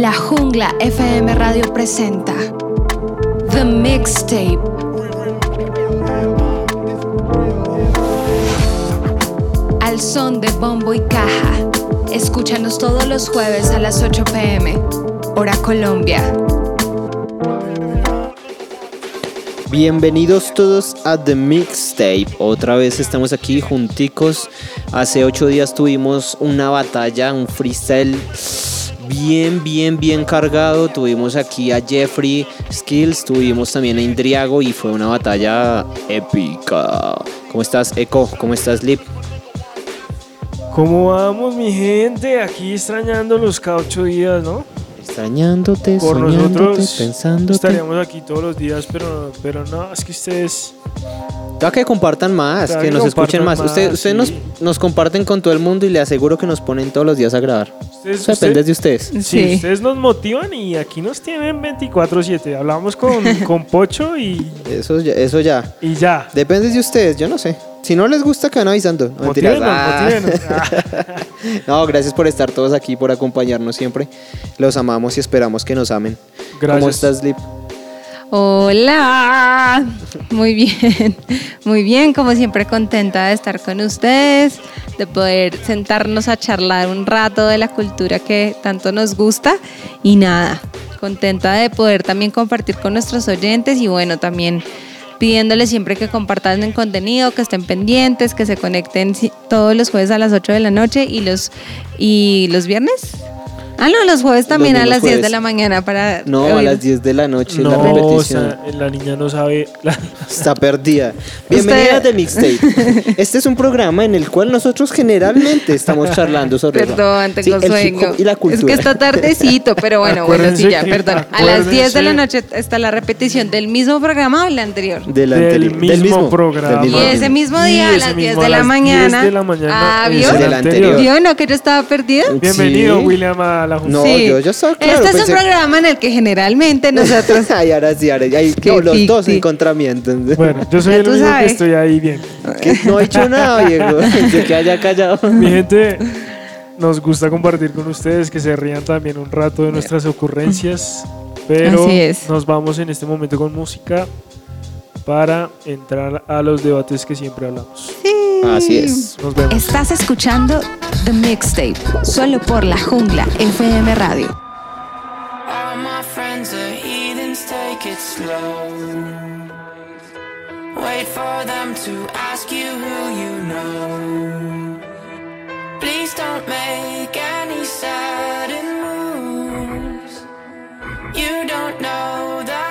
La Jungla FM Radio presenta The Mixtape. Al son de bombo y caja. Escúchanos todos los jueves a las 8 pm, hora Colombia. Bienvenidos todos a The Mixtape. Otra vez estamos aquí junticos. Hace ocho días tuvimos una batalla, un freestyle bien, bien, bien cargado. Tuvimos aquí a Jeffrey Skills, tuvimos también a Indriago y fue una batalla épica. ¿Cómo estás, Echo? ¿Cómo estás, Lip? ¿Cómo vamos, mi gente? Aquí extrañando los cada días, ¿no? Extrañándote, Por soñándote, nosotros pensándote. estaríamos aquí todos los días, pero, pero no, es que ustedes... Ya que compartan más, que que nos escuchen más. más, Ustedes, ustedes nos, sí. nos comparten con todo el mundo y le aseguro que nos ponen todos los días a grabar. ustedes Eso depende de ustedes. Sí, Sí. ustedes nos motivan y aquí nos tienen 24-7. Hablamos con, con Pocho y, Eso ya, eso ya. y ya. Depende de ustedes, yo no sé. Si no les gusta, que van avisando. No, mentiras. Motívenos, Ah. motívenos. Ah. No, gracias por estar todos aquí, por acompañarnos siempre. Los amamos y esperamos que nos amen. Gracias. ¿Cómo estás, Lip? Hola, muy bien, muy bien, como siempre contenta de estar con ustedes, de poder sentarnos a charlar un rato de la cultura que tanto nos gusta y nada, contenta de poder también compartir con nuestros oyentes y bueno, también pidiéndoles siempre que compartan el contenido, que estén pendientes, que se conecten todos los jueves a las 8 de la noche y los, y los viernes. Ah, no, los jueves también a las 10 de la mañana para... No, a las 10 de la noche la No, o repetición. sea, la niña no sabe... la- Está perdida. Bienvenida a The Mixtape. Este es un programa en el cual nosotros generalmente estamos charlando sobre Perdón, Sí, tengo el hip sueño. y la cultura. Es que está tardecito, pero bueno, bueno, sí, ya, perdón. A las 10 de la noche está la repetición del mismo programa o el anterior. Del, Del anterior- mismo programa. Y ese mismo día a las 10 mismo de a la las 10 mañana. de la mañana Ah, ¿vio? el Del anterior. ¿Vio? ¿No que yo estaba perdida? Bienvenido, Sí. William, a la Junta. No, Sí. yo ya estaba claro. Este es pensé- un programa en el que generalmente nosotros. Ay, ahora sí, ahora Qué no, los dos en contra mí, entonces. Bueno, yo soy el único que sabes. estoy ahí bien. Que no he hecho nada, viejo. De que haya callado. Mi gente, nos gusta compartir con ustedes, que se rían también un rato de nuestras ocurrencias, pero Así es. nos vamos en este momento con música para entrar a los debates que siempre hablamos. Así es. Nos vemos. Estás escuchando The Mixtape, solo por La Jungla FM Radio. All my friends are heathens, take it slow. Wait for them to ask you who you know. Please don't make any sudden moves. You don't know the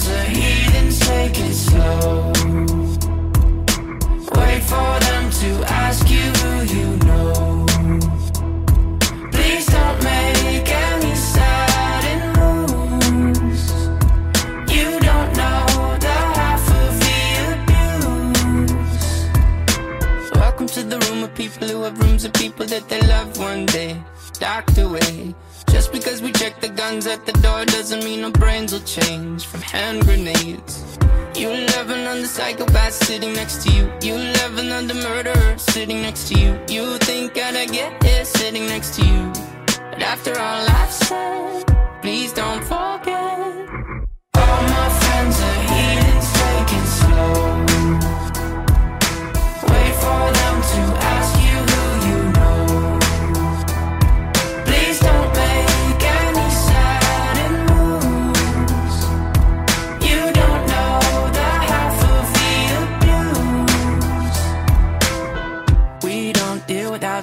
friends heathens, take it slow. Wait for them to ask you who you know. Please don't make any sudden moves. You don't know the half of the abuse. Welcome to the room of people who have rooms of people that they love one day. Away. Just because we check the guns at the door doesn't mean our brains will change from hand grenades. You love another psychopath sitting next to you. You love another murderer sitting next to you. You think I'd get here sitting next to you. But after all I've said, please don't forget.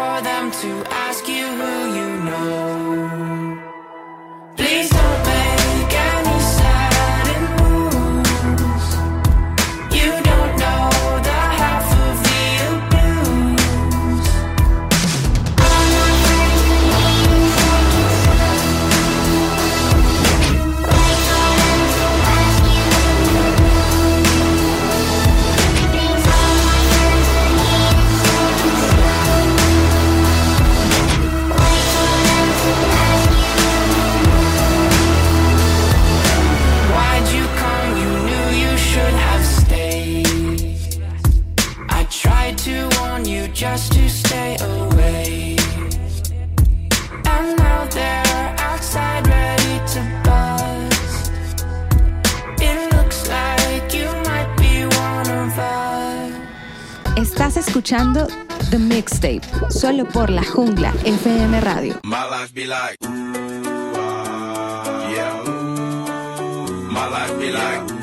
for them to ask you who The Mixtape, solo por la jungla FM Radio. My life be. My life be like,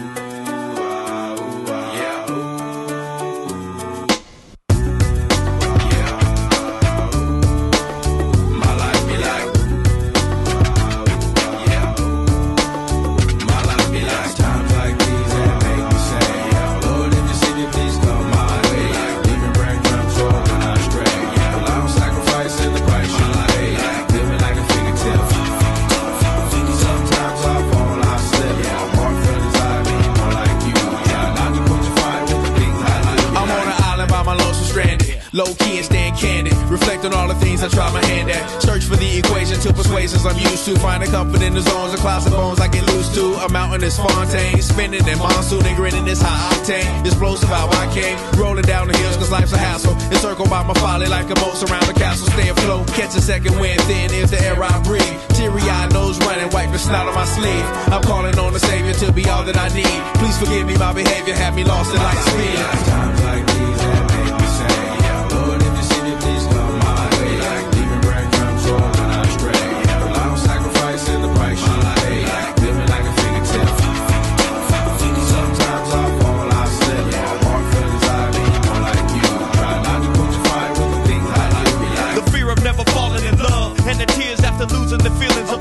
Low key and stand candid. Reflect on all the things I try my hand at. Search for the equation to persuasions I'm used to. Finding comfort in the zones of clouds and bones I get loose to. A mountain is Fontaine. Spinning in monsoon and grinning this high octane. Explosive how I came. Rolling down the hills cause life's a hassle. Encircled by my folly like a moat surround the castle. Stay afloat. Catch a second wind thin is the air I breathe. Teary eyed nose running. Wipe the snot on my sleeve. I'm calling on the savior to be all that I need. Please forgive me my behavior. Had me lost in light speed. Times like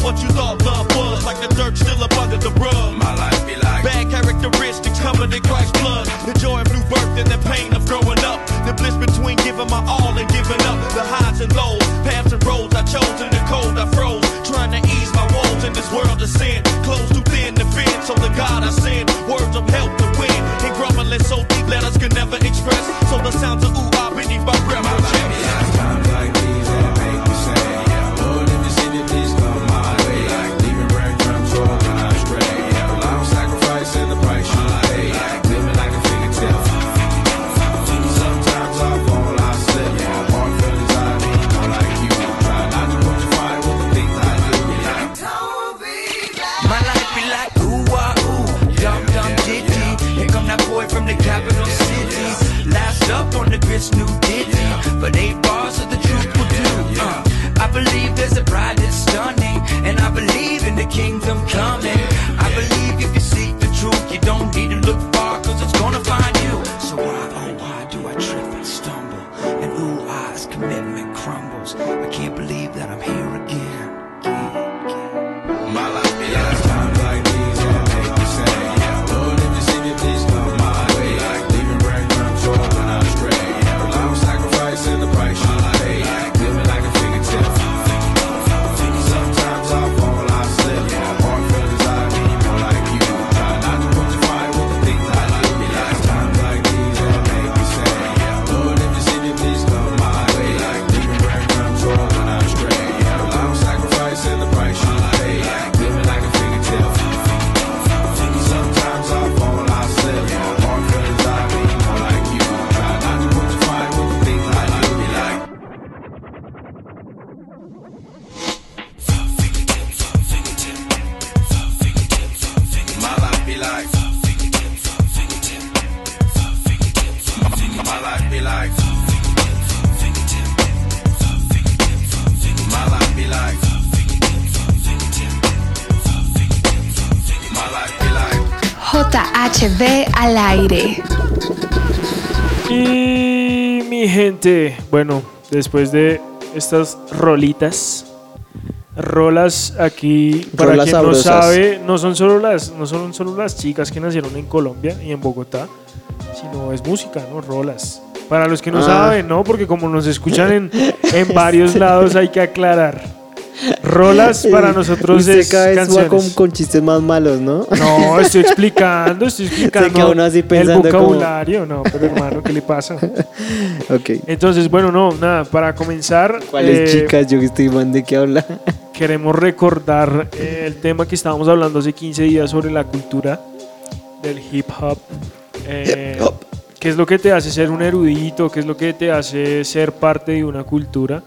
what you thought love was. Like the dirt still up under the rug. my life be like. Bad characteristics covered in Christ's blood. The joy of new birth and the pain of growing up. The bliss between giving my all and JHB al aire. Y mi gente, bueno, después de estas rolitas, rolas aquí, para Rolas quien sabrosas. no sabe, no son solo las, no son solo las chicas que nacieron en Colombia y en Bogotá, sino es música, ¿no? Rolas. Para los que no Ah. saben, ¿no? Porque como nos escuchan en, en varios lados hay que aclarar. Rolas para nosotros Usted es cada vez va canciones. con, con chistes más malos, ¿no? No, estoy explicando, estoy explicando queda uno así el pensando como- vocabulario. No, pero hermano, ¿qué le pasa? ok. Entonces, bueno, no, nada, para comenzar, ¿Cuáles eh, chicas? Yo que estoy man de qué habla. queremos recordar eh, el tema que estábamos hablando hace 15 días sobre la cultura del hip hop. Eh, Hip hop. ¿Qué es lo que te hace ser un erudito? ¿Qué es lo que te hace ser parte de una cultura?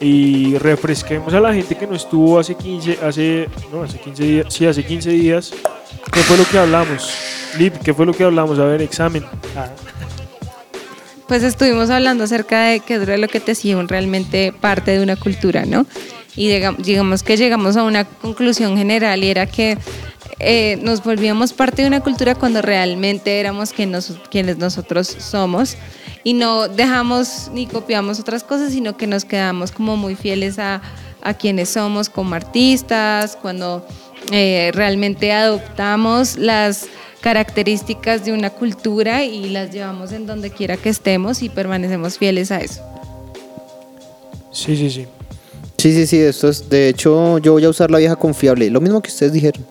Y refresquemos a la gente que no estuvo hace 15, hace, no, hace 15 días, sí, hace 15 días. ¿Qué fue lo que hablamos? Lip, ¿qué fue lo que hablamos? A ver, examen. Ah. pues estuvimos hablando acerca de qué es lo que te un- realmente parte de una cultura, ¿no? Y diga- digamos que llegamos a una conclusión general y era que eh, nos volvíamos parte de una cultura cuando realmente éramos quien nos- quienes nosotros somos y no dejamos ni copiamos otras cosas, sino que nos quedamos como muy fieles a, a quienes somos como artistas, cuando eh, realmente adoptamos las características de una cultura y las llevamos en donde quiera que estemos y permanecemos fieles a eso. Sí, sí, sí. Sí, sí, sí, esto es, de hecho yo voy a usar la vieja confiable, lo mismo que ustedes dijeron.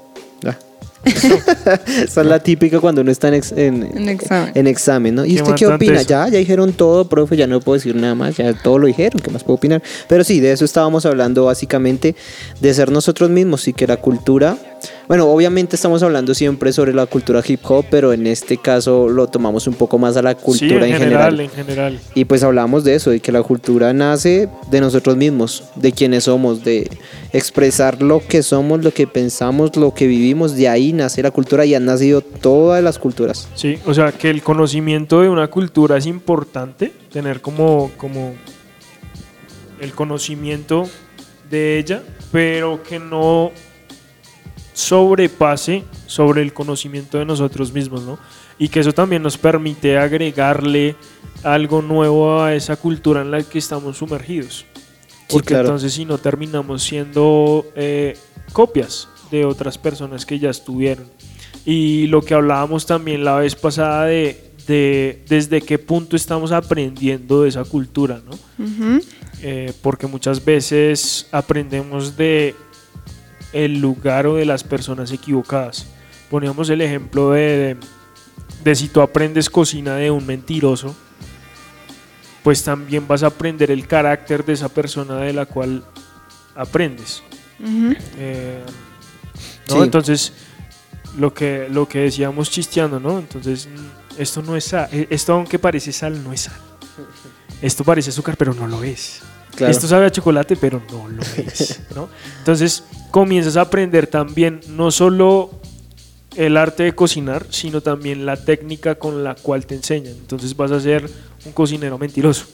Esa es la típica cuando uno está en, ex- en, En examen. en examen, ¿no? ¿Y Qué usted qué opina? eso. Ya, ya dijeron todo, profe, ya no puedo decir nada más, ya todo lo dijeron, ¿qué más puedo opinar? Pero sí, de eso estábamos hablando básicamente, de ser nosotros mismos y que la cultura, bueno, obviamente estamos hablando siempre sobre la cultura hip hop, pero en este caso lo tomamos un poco más a la cultura sí, en, general, general. en general. Y pues hablamos de eso, de que la cultura nace de nosotros mismos, de quienes somos, de expresar lo que somos, lo que pensamos, lo que vivimos, de ahí nace la cultura y han nacido todas las culturas. Sí, o sea que el conocimiento de una cultura es importante, tener como, como el conocimiento de ella, pero que no sobrepase sobre el conocimiento de nosotros mismos, ¿no? Y que eso también nos permite agregarle algo nuevo a esa cultura en la que estamos sumergidos. Sí, Porque claro. entonces si no terminamos siendo eh, copias de otras personas que ya estuvieron. Y lo que hablábamos también la vez pasada de, de desde qué punto estamos aprendiendo de esa cultura, ¿no? Eh, porque muchas veces aprendemos de el lugar o de las personas equivocadas. Poníamos el ejemplo de, de, de si tú aprendes cocina de un mentiroso, pues también vas a aprender el carácter de esa persona de la cual aprendes. Eh, ¿no? Sí. Entonces, lo que, lo que decíamos chisteando, ¿no? Entonces, esto no es sal, eh, esto aunque parece sal, no es sal. Esto parece azúcar, pero no lo es. Claro. Esto sabe a chocolate, pero no lo es, ¿no? Entonces, comienzas a aprender también no solo el arte de cocinar, sino también la técnica con la cual te enseñan. Entonces vas a ser un cocinero mentiroso.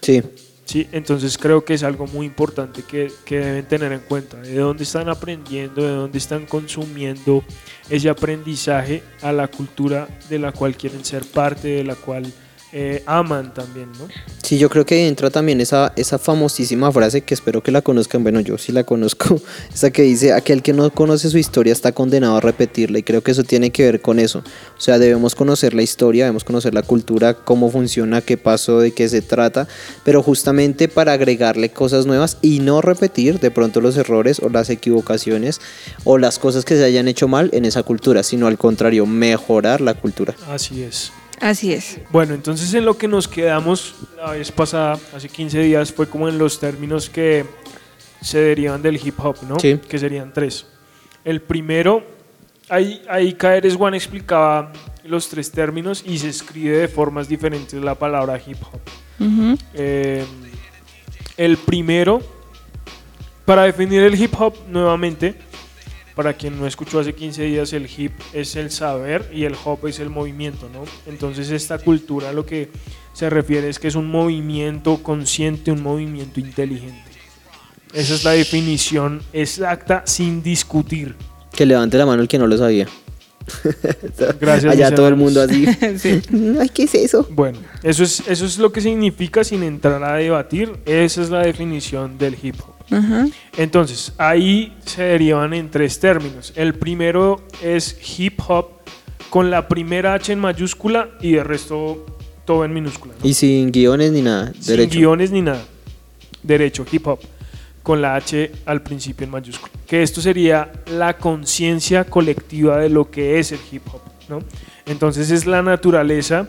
Sí, Sí, entonces creo que es algo muy importante que, que deben tener en cuenta, de dónde están aprendiendo, de dónde están consumiendo ese aprendizaje a la cultura de la cual quieren ser parte, de la cual eh, aman también, ¿no? sí, yo creo que entra también esa, esa famosísima frase que espero que la conozcan, bueno, yo sí la conozco, esa que dice, aquel que no conoce su historia está condenado a repetirla y creo que eso tiene que ver con eso, o sea, debemos conocer la historia, debemos conocer la cultura, cómo funciona, qué pasó, de qué se trata, pero justamente para agregarle cosas nuevas y no repetir de pronto los errores o las equivocaciones o las cosas que se hayan hecho mal en esa cultura, sino al contrario, mejorar la cultura. Así es. Así es. Bueno, entonces en lo que nos quedamos la vez pasada, hace 15 días, fue como en los términos que se derivan del hip hop, ¿no? Sí. Que serían tres. El primero, ahí, ahí Caeres Juan explicaba los tres términos y se escribe de formas diferentes la palabra hip hop. Ujú. Eh, el primero, para definir el hip hop nuevamente, para quien no escuchó hace 15 días, el hip es el saber y el hop es el movimiento, ¿no? Entonces esta cultura lo que se refiere es que es un movimiento consciente, un movimiento inteligente. Esa es la definición exacta sin discutir. Que levante la mano el que no lo sabía. Gracias. Allá todo el mundo así. Sí. Ay, ¿qué es eso? Bueno, eso es, eso es lo que significa sin entrar a debatir. Esa es la definición del hip hop. Entonces, ahí se derivan en tres términos. El primero es hip hop con la primera H en mayúscula y el resto todo en minúscula. ¿no? Y sin guiones ni nada. Sin Derecho. guiones ni nada. Derecho, hip hop. Con la H al principio en mayúscula. Que esto sería la conciencia colectiva de lo que es el hip hop. ¿no? Entonces es la naturaleza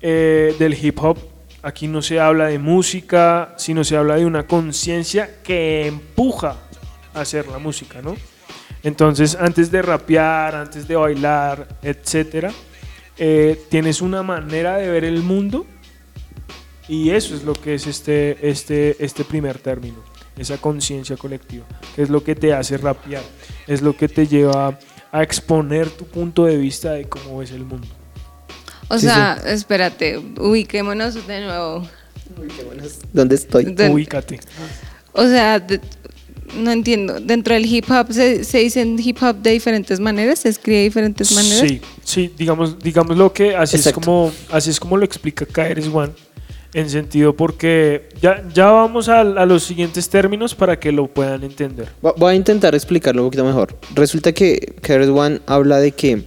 eh, del hip hop. Aquí no se habla de música, sino se habla de una conciencia que empuja a hacer la música, ¿no? Entonces, antes de rapear, antes de bailar, etcétera, eh, tienes una manera de ver el mundo y eso es lo que es este, este, este primer término, esa conciencia colectiva, que es lo que te hace rapear, es lo que te lleva a exponer tu punto de vista de cómo ves el mundo. O Sí, sea, espérate, ubiquémonos de nuevo. ¿Dónde estoy? De- Ubícate. O sea, de- no entiendo. Dentro del hip hop se, se dicen hip hop de diferentes maneras, se escribe de diferentes maneras. Sí, sí, digamos, digamos lo que así Exacto. es como así es como lo explica KRS One en sentido porque ya, ya vamos a, a los siguientes términos para que lo puedan entender. Voy a intentar explicarlo un poquito mejor. Resulta que KRS One habla de que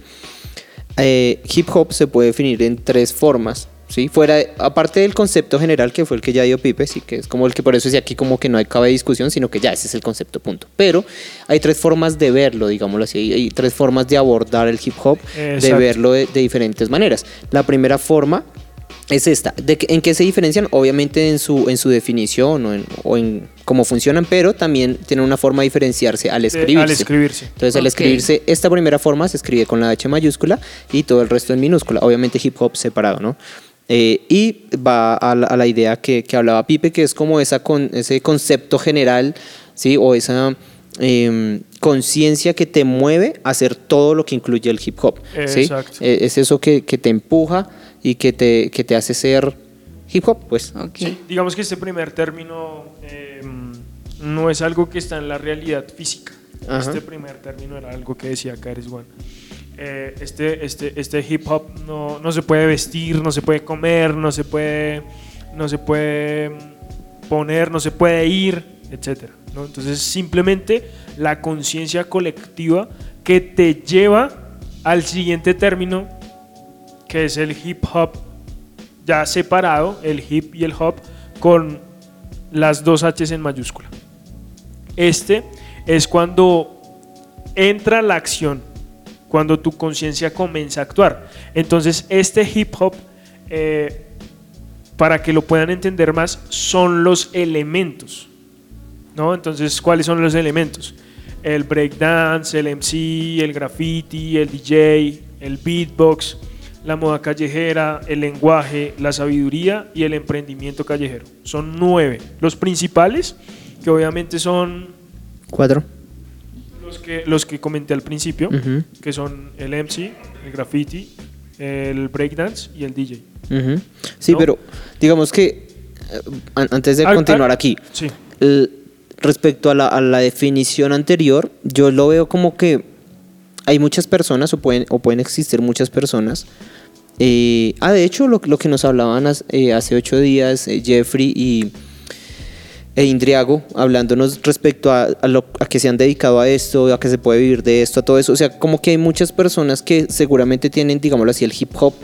eh, hip hop se puede definir en tres formas. ¿sí? Fuera, aparte del concepto general que fue el que ya dio Pipe, sí, que es como el que por eso es aquí como que no hay cabe discusión, sino que ya ese es el concepto, punto. Pero hay tres formas de verlo, digámoslo así. Hay, tres formas de abordar el hip hop, de verlo de, de diferentes maneras. La primera forma es esta. ¿De que- ¿En qué se diferencian? Obviamente en su, en su definición o en, o en cómo funcionan, pero también tienen una forma de diferenciarse al De- escribirse. al escribirse. Entonces, al escribirse, esta primera forma se escribe con la H mayúscula y todo el resto en minúscula. Obviamente hip hop separado, ¿no? Eh, y va a la, a la idea que, que hablaba Pipe, que es como esa con, ese concepto general, ¿sí? O esa em, conciencia que te mueve a hacer todo lo que incluye el hip hop. ¿sí? Exacto. Eh, es eso que, que te empuja y que te, que te hace ser hip hop, pues. Ok. Sí, digamos que este primer término eh, no es algo que está en la realidad física. Ajá. Este primer término era algo que decía KRS One. Eh, este, este, este hip hop no, no se puede vestir, no se puede comer, no se puede, no se puede mm, poner, no se puede ir, etc. ¿no? Entonces simplemente la conciencia colectiva que te lleva al siguiente término que es el hip hop ya separado, el hip y el hop, con las dos H's en mayúscula. Este es cuando entra la acción, cuando tu conciencia comienza a actuar. Entonces, este hip hop, eh, para que lo puedan entender más, son los elementos. ¿no? Entonces, ¿cuáles son los elementos? El breakdance, el MC, el graffiti, el DJ, el beatbox, la moda callejera, el lenguaje, la sabiduría y el emprendimiento callejero. Son nueve. Los principales, que obviamente son Cuatro. los que, los que comenté al principio, que son el MC, el graffiti, el breakdance y el DJ. Sí, ¿No? pero digamos que eh, an- antes de Al- continuar al- aquí, Sí. el- respecto a la, a la definición anterior, yo lo veo como que hay muchas personas o pueden, o pueden existir muchas personas. Eh, ah, de hecho, lo, lo que nos hablaban eh, hace ocho días eh, Jeffrey y e Indriago hablándonos respecto a, a lo, a que se han dedicado a esto, a que se puede vivir de esto, a todo eso. O sea, como que hay muchas personas que seguramente tienen, digámoslo así, el hip hop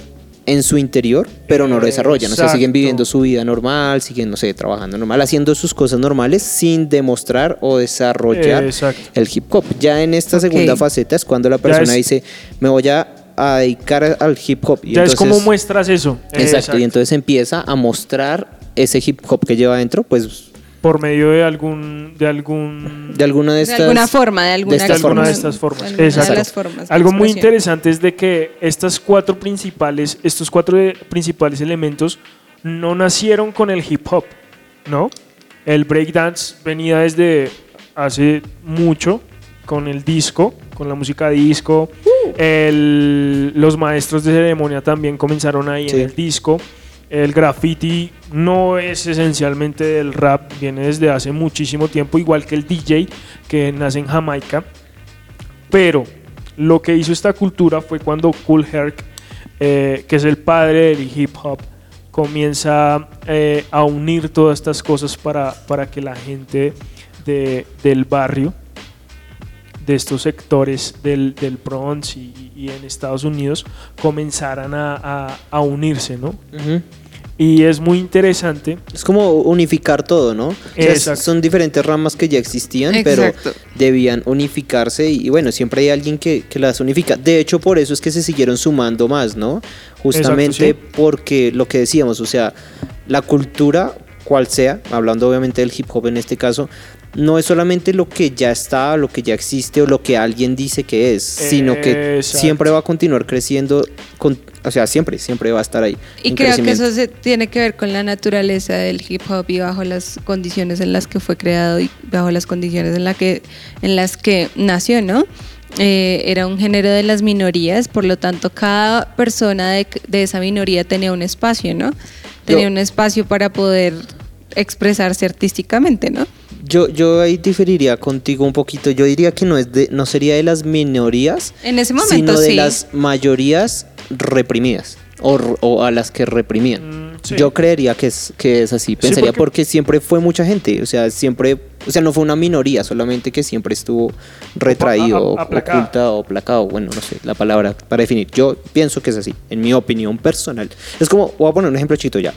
en su interior, pero no lo desarrollan. O sea, siguen Exacto. viviendo su vida normal, siguen, no sé, trabajando normal, haciendo sus cosas normales sin demostrar o desarrollar Exacto. el hip hop. Ya en esta segunda faceta es cuando la persona es- dice, me voy a, a dedicar al hip hop. Y ya es como entonces- muestras eso. Exacto, y entonces empieza a mostrar ese hip hop que lleva adentro, pues por medio de algún de algún de alguna de De estas alguna forma, de alguna, estas alguna de formas. estas formas. alguna Exacto. de las formas de Algo muy interesante es de que estas cuatro principales, estos cuatro eh, principales elementos no nacieron con el hip hop, ¿no? El breakdance venía desde hace mucho con el disco, con la música disco. El- los maestros de ceremonia también comenzaron ahí Sí. en el disco. El graffiti no es esencialmente del rap, viene desde hace muchísimo tiempo, igual que el DJ que nace en Jamaica. Pero lo que hizo esta cultura fue cuando Cool Herc, eh, que es el padre del hip hop, comienza eh, a unir todas estas cosas para, para que la gente de- del barrio, de estos sectores del, del Bronx y, y en Estados Unidos, comenzaran a, a- a unirse, ¿no? Ujú. Y es muy interesante. Es como unificar todo, ¿no? O sea, Exacto. son diferentes ramas que ya existían, Exacto. pero debían unificarse y, y bueno, siempre hay alguien que, que las unifica. De hecho, por eso es que se siguieron sumando más, ¿no? Justamente Exacto, porque lo que decíamos, o sea, la cultura, cual sea, hablando obviamente del hip hop en este caso, no es solamente lo que ya está, lo que ya existe o lo que alguien dice que es, sino que Exacto. siempre va a continuar creciendo, con, o sea, siempre, siempre va a estar ahí. Y creo que eso se tiene que ver con la naturaleza del hip hop y bajo las condiciones en las que fue creado y bajo las condiciones en, la que, en las que nació, ¿no? eh, era un género de las minorías, por lo tanto cada persona de, de esa minoría tenía un espacio, ¿no? Tenía Yo- un espacio para poder expresarse artísticamente, ¿no? Yo, yo ahí diferiría contigo un poquito. Yo diría que no es de, no sería de las minorías, En ese momento sino de sí. las mayorías reprimidas o, a las que reprimían. Mm, sí. Yo creería que es, que es así. Pensaría porque- porque... siempre fue mucha gente. O sea, siempre, o sea, no fue una minoría, solamente que siempre estuvo retraído, a- aplacado. oculta o aplacado. Bueno, no sé la palabra para definir. Yo pienso que es así, en mi opinión personal. Es como, voy a poner un ejemplo chito ya.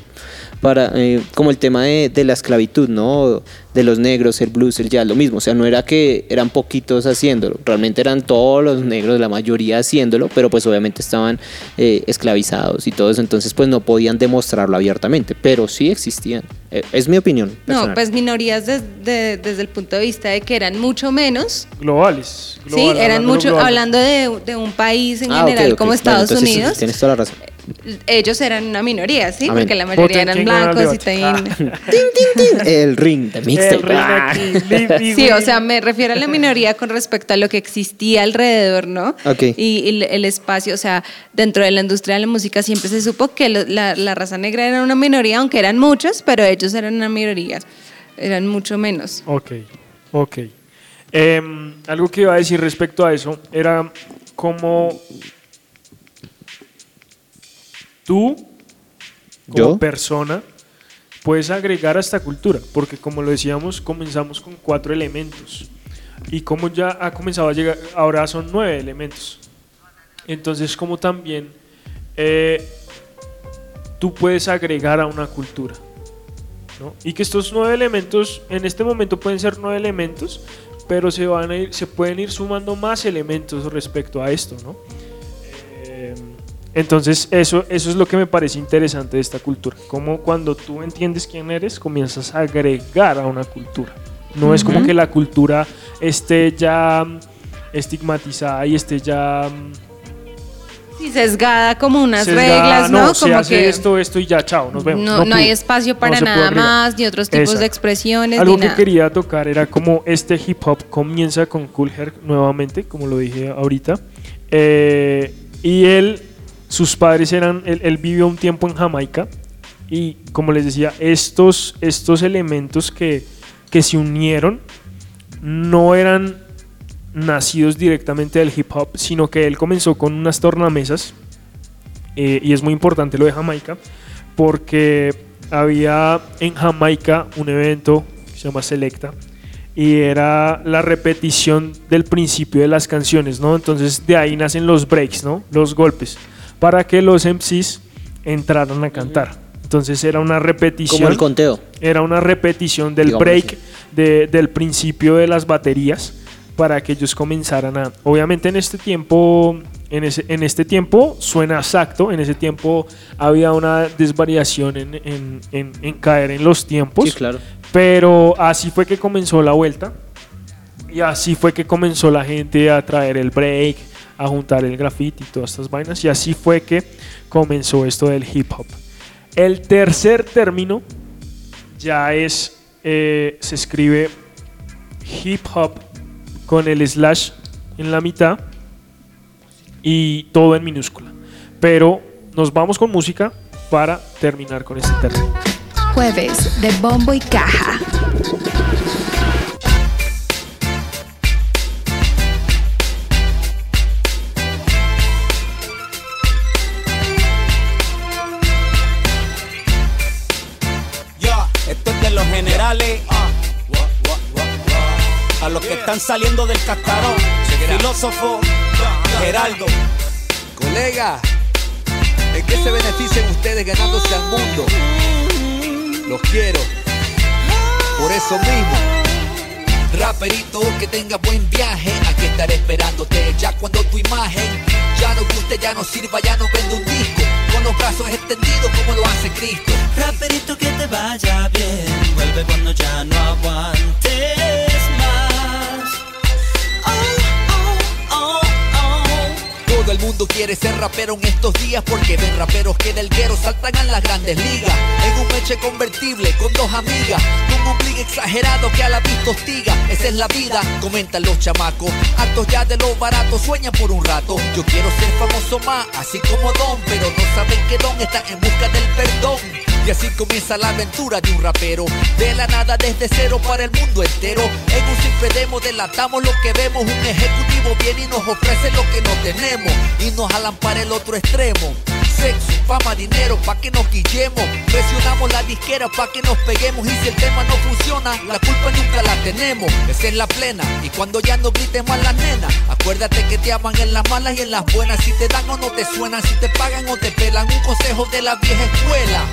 Para, eh, como el tema de, de la esclavitud, ¿no? De los negros, el blues, el jazz, lo mismo. O sea, no era que eran poquitos haciéndolo, realmente eran todos los negros, la mayoría haciéndolo, pero pues obviamente estaban eh, esclavizados y todo eso, entonces pues no podían demostrarlo abiertamente, pero sí existían. Eh, es mi opinión. No, pues minorías de- desde el punto de vista de que eran mucho menos. Globales. Sí, global, eran hablándolo mucho, global. hablando de, de un país en Ah, general como Estados entonces sí, Unidos. tienes toda la razón. Ellos eran una minoría, ¿sí? Amén. Porque la mayoría eran blancos y tenían- El ring de El mixtape. Ah. Sí, o sea, me refiero a la minoría con respecto a lo que existía alrededor, ¿no? Ok. Y, y el, el espacio, o sea, dentro de la industria de la música siempre se supo que lo- la, la raza negra era una minoría, aunque eran muchos, pero ellos eran una minoría, eran mucho menos. Ok, ok. Em, algo que iba a decir respecto a eso era cómo tú, como ¿Yo? persona, puedes agregar a esta cultura, porque como lo decíamos, comenzamos con cuatro elementos y como ya ha comenzado a llegar, ahora son nueve elementos. Entonces, como también eh, tú puedes agregar a una cultura. ¿no? Y que estos nueve elementos, en este momento pueden ser nueve elementos, pero se, van a ir, se pueden ir sumando más elementos respecto a esto, ¿no? Entonces, eso, eso es lo que me parece interesante de esta cultura. Como cuando tú entiendes quién eres, comienzas a agregar a una cultura. No es como que la cultura esté ya mm, estigmatizada y esté ya mm, Sí, sesgada como unas sesgada. reglas, ¿no? se como hace que esto, esto y ya, chao, nos vemos. no, no hay espacio para No nada más, ni otros tipos de expresiones, Algo ni que nada. quería tocar era como este hip hop comienza con Cool Herc nuevamente, como lo dije ahorita. Eh, y él, sus padres eran, él, vivió un tiempo en Jamaica. Y como les decía, estos, estos elementos que, que se unieron no eran nacidos directamente del hip hop, sino que él comenzó con unas tornamesas. eh, y es muy importante lo de Jamaica, porque había en Jamaica un evento que se llama Selecta y era la repetición del principio de las canciones, ¿no? Entonces de ahí nacen los breaks, ¿no? Los golpes, para que los MCs entraran a cantar. Entonces era una repetición. Como el conteo. Era una repetición del break de- del principio de las baterías para que ellos comenzaran a. Obviamente en este tiempo, en, ese, en este tiempo suena exacto. En ese tiempo había una desvariación en, en- en- en caer en los tiempos. Sí, claro. Pero así fue que comenzó la vuelta. Y así fue que comenzó la gente a traer el break, a juntar el graffiti y todas estas vainas. Y así fue que comenzó esto del hip hop. El tercer término ya es, eh, se escribe hip hop con el slash en la mitad y todo en minúscula. Pero nos vamos con música para terminar con este término. Jueves de Bombo y Caja. Los que están saliendo del cascarón. Filósofo, Geraldo. Colega, ¿en qué se benefician ustedes ganándose al mundo? Los quiero. Por eso mismo. Raperito, que tenga buen viaje. Aquí estaré esperándote ya cuando tu imagen ya no guste, ya no sirva, ya no vende un disco. Con los brazos extendidos como lo hace Cristo. Raperito que te vaya bien, vuelve cuando ya no aguantes Todo el mundo quiere ser rapero en estos días porque ven raperos que del guero saltan a las grandes ligas. En un meche convertible con dos amigas, con un bling exagerado que a la vista hostiga. Esa es la vida, comentan los chamacos. Hartos ya de lo barato, sueñan por un rato. Yo quiero ser famoso más, así como Don, pero no saben que Don está en busca del perdón. Y así comienza la aventura de un rapero. De la nada desde cero para el mundo entero. En un simple delatamos lo que vemos. Un ejecutivo viene y nos ofrece lo que no tenemos. Y nos jalan para el otro extremo. Sexo, fama, dinero, pa' que nos guillemos. Presionamos la disquera pa' que nos peguemos. Y si el tema no funciona, la culpa nunca la tenemos. Esa es la plena. Y cuando ya no gritemos a las nenas, acuérdate que te aman en las malas y en las buenas. Si te dan o no te suenan, si te pagan o te pelan. Un consejo de la vieja escuela.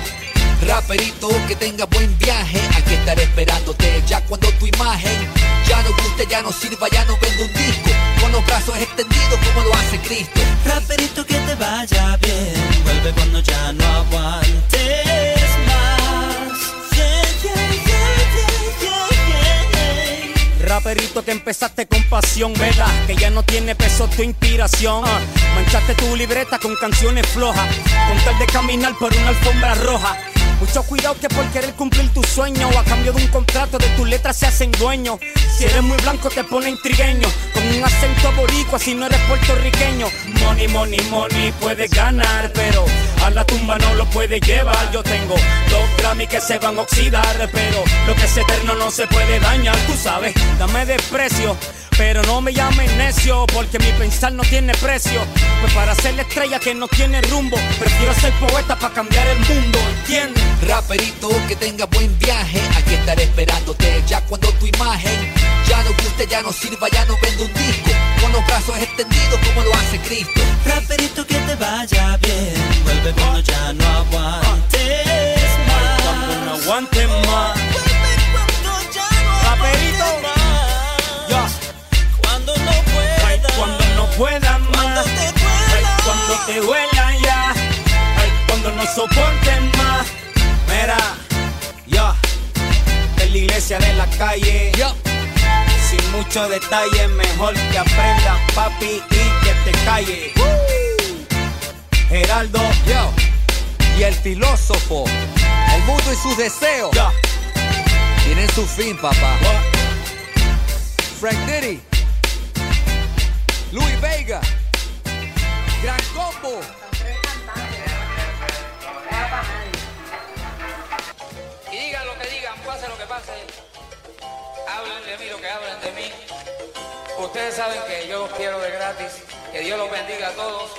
Raperito que tenga buen viaje, aquí estaré esperándote ya cuando tu imagen ya no guste, ya no sirva, ya no vende un disco, con los brazos extendidos como lo hace Cristo. Raperito que te vaya bien, vuelve cuando ya no aguantes más. Yeah, yeah, yeah, yeah, yeah, yeah. Raperito que empezaste con pasión, ¿verdad? Que ya no tiene peso tu inspiración. Ah, manchaste tu libreta con canciones flojas, con tal de caminar por una alfombra roja. Mucho cuidado que por querer cumplir tu sueño o a cambio de un contrato de tus letras se hacen dueños. Si eres muy blanco te pone intrigueño, con un acento boricua si no eres puertorriqueño. Money, money, money puedes ganar, pero a la tumba no lo puedes llevar. Yo tengo dos Grammy que se van a oxidar, pero lo que es eterno no se puede dañar. Tú sabes, dame desprecio. Pero no me llames necio, porque mi pensar no tiene precio. Pues para ser la estrella que no tiene rumbo, prefiero ser poeta para cambiar el mundo, ¿entiendes? Raperito que tenga buen viaje, aquí estaré esperándote ya cuando tu imagen ya no guste, ya no sirva, ya no vende un disco, con los brazos extendidos como lo hace Cristo. Raperito que te vaya bien, vuelve cuando ya no aguantes Cuando no más. aguante más. Cuando ya no Raperito, puedan más. Cuando te Ay, cuando te duela ya. Ay, cuando no soporten más. Mira, ya. En la iglesia de la calle. Yo, Sin mucho detalle, mejor que aprendas, papi, y que te calle. Geraldo, yo, y el filósofo, el mundo y sus deseos ya. tienen su fin, papá. Frank Diddy, Louis Vega, Gran Combo. Y digan lo que digan, pase lo que pase. Hablen de mí lo que hablen de mí. Ustedes saben que yo los quiero de gratis. Que Dios los bendiga a todos.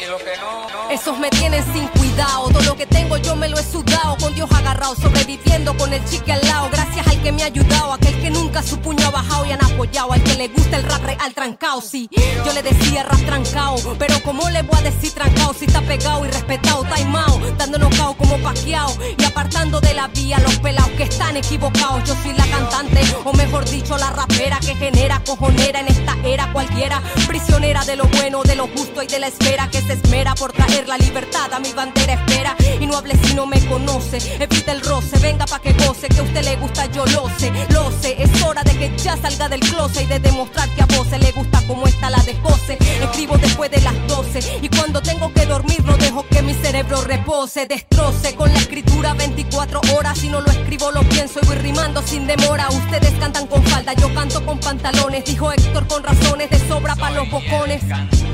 Y los que no, no. Esos me tienen sin cuidado, todo lo que tengo yo me lo he sudado, con Dios agarrado, sobreviviendo con el chique al lado, gracias al que me ha ayudado, aquel que nunca su puño ha bajado y han apoyado, al que le gusta el rap real trancao, sí, yo le decía rap trancao, pero como le voy a decir trancao si está pegado y respetado, taimao, dándonos cao como paqueado. Y apartando de la vía los pelados que están equivocados, yo soy la cantante, o mejor dicho la rapera que genera cojonera en esta era cualquiera, prisionera de lo bueno, de lo justo y de la espera que se esmera por traer la libertad a mi bandera espera y no hable si no me conoce, evita el roce, venga pa' que goce, que a usted le gusta yo lo sé, lo sé, es hora de que ya salga del closet y de demostrar que a vos se le gusta como está la de José, escribo después de las 12 y cuando tengo que dormir no dejo que mi cerebro repose, destroce con la escritura 24 horas, si no lo escribo lo pienso y voy rimando sin demora, ustedes cantan con falda, yo canto con pantalones, dijo Héctor con razones de sobra para los bocones,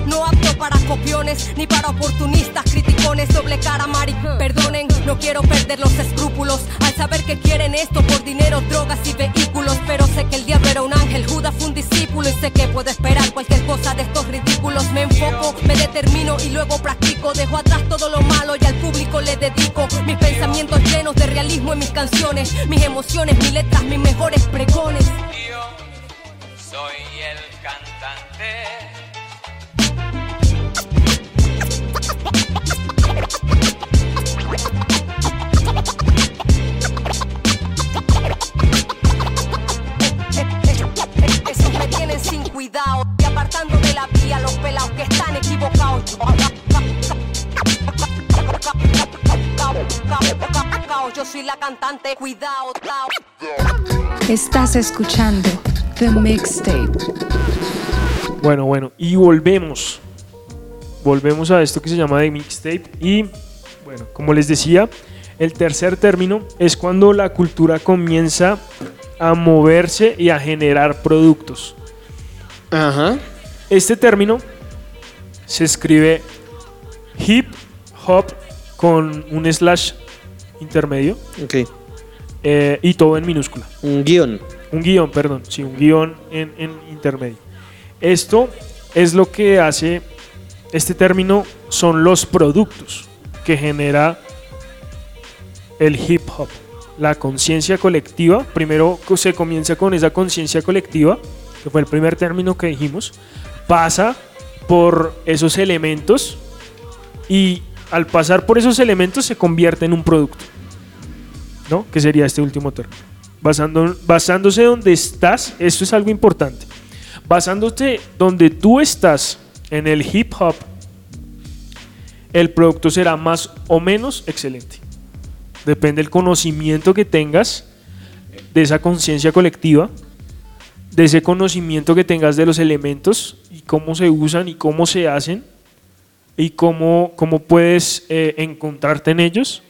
no apto para copiones ni para oportunistas, criticones, doble Perdonen, no quiero perder los escrúpulos al saber que quieren esto por dinero, drogas y vehículos. Pero sé que el diablo era un ángel, Judas fue un discípulo y sé que puedo esperar cualquier cosa de estos ridículos. Me enfoco, me determino y luego practico. Dejo atrás todo lo malo y al público le dedico mis pensamientos llenos de realismo en mis canciones, mis emociones, mis letras, mis mejores pregones. Cuidado y apartando de la vía los pelados que están equivocados. Yo soy la cantante, cuidado. Estás escuchando The Mixtape. Bueno, bueno, y volvemos. volvemos a esto que se llama de mixtape y bueno, como les decía, el tercer término es cuando la cultura comienza a moverse y a generar productos. Ajá. Este término se escribe hip hop con un slash intermedio Ok. eh, y todo en minúscula. Un guion. Un guion, perdón, sí, un guion en, en intermedio. Esto es lo que hace, este término son los productos que genera el hip hop. La conciencia colectiva, primero se comienza con esa conciencia colectiva, que fue el primer término que dijimos, pasa por esos elementos y al pasar por esos elementos se convierte en un producto, ¿no? Que sería este último término. Basando, basándose donde estás, esto es algo importante. Basándote donde tú estás en el hip hop, el producto será más o menos excelente. Depende del conocimiento que tengas de esa conciencia colectiva, de ese conocimiento que tengas de los elementos y cómo se usan y cómo se hacen y cómo, cómo puedes eh, encontrarte en ellos.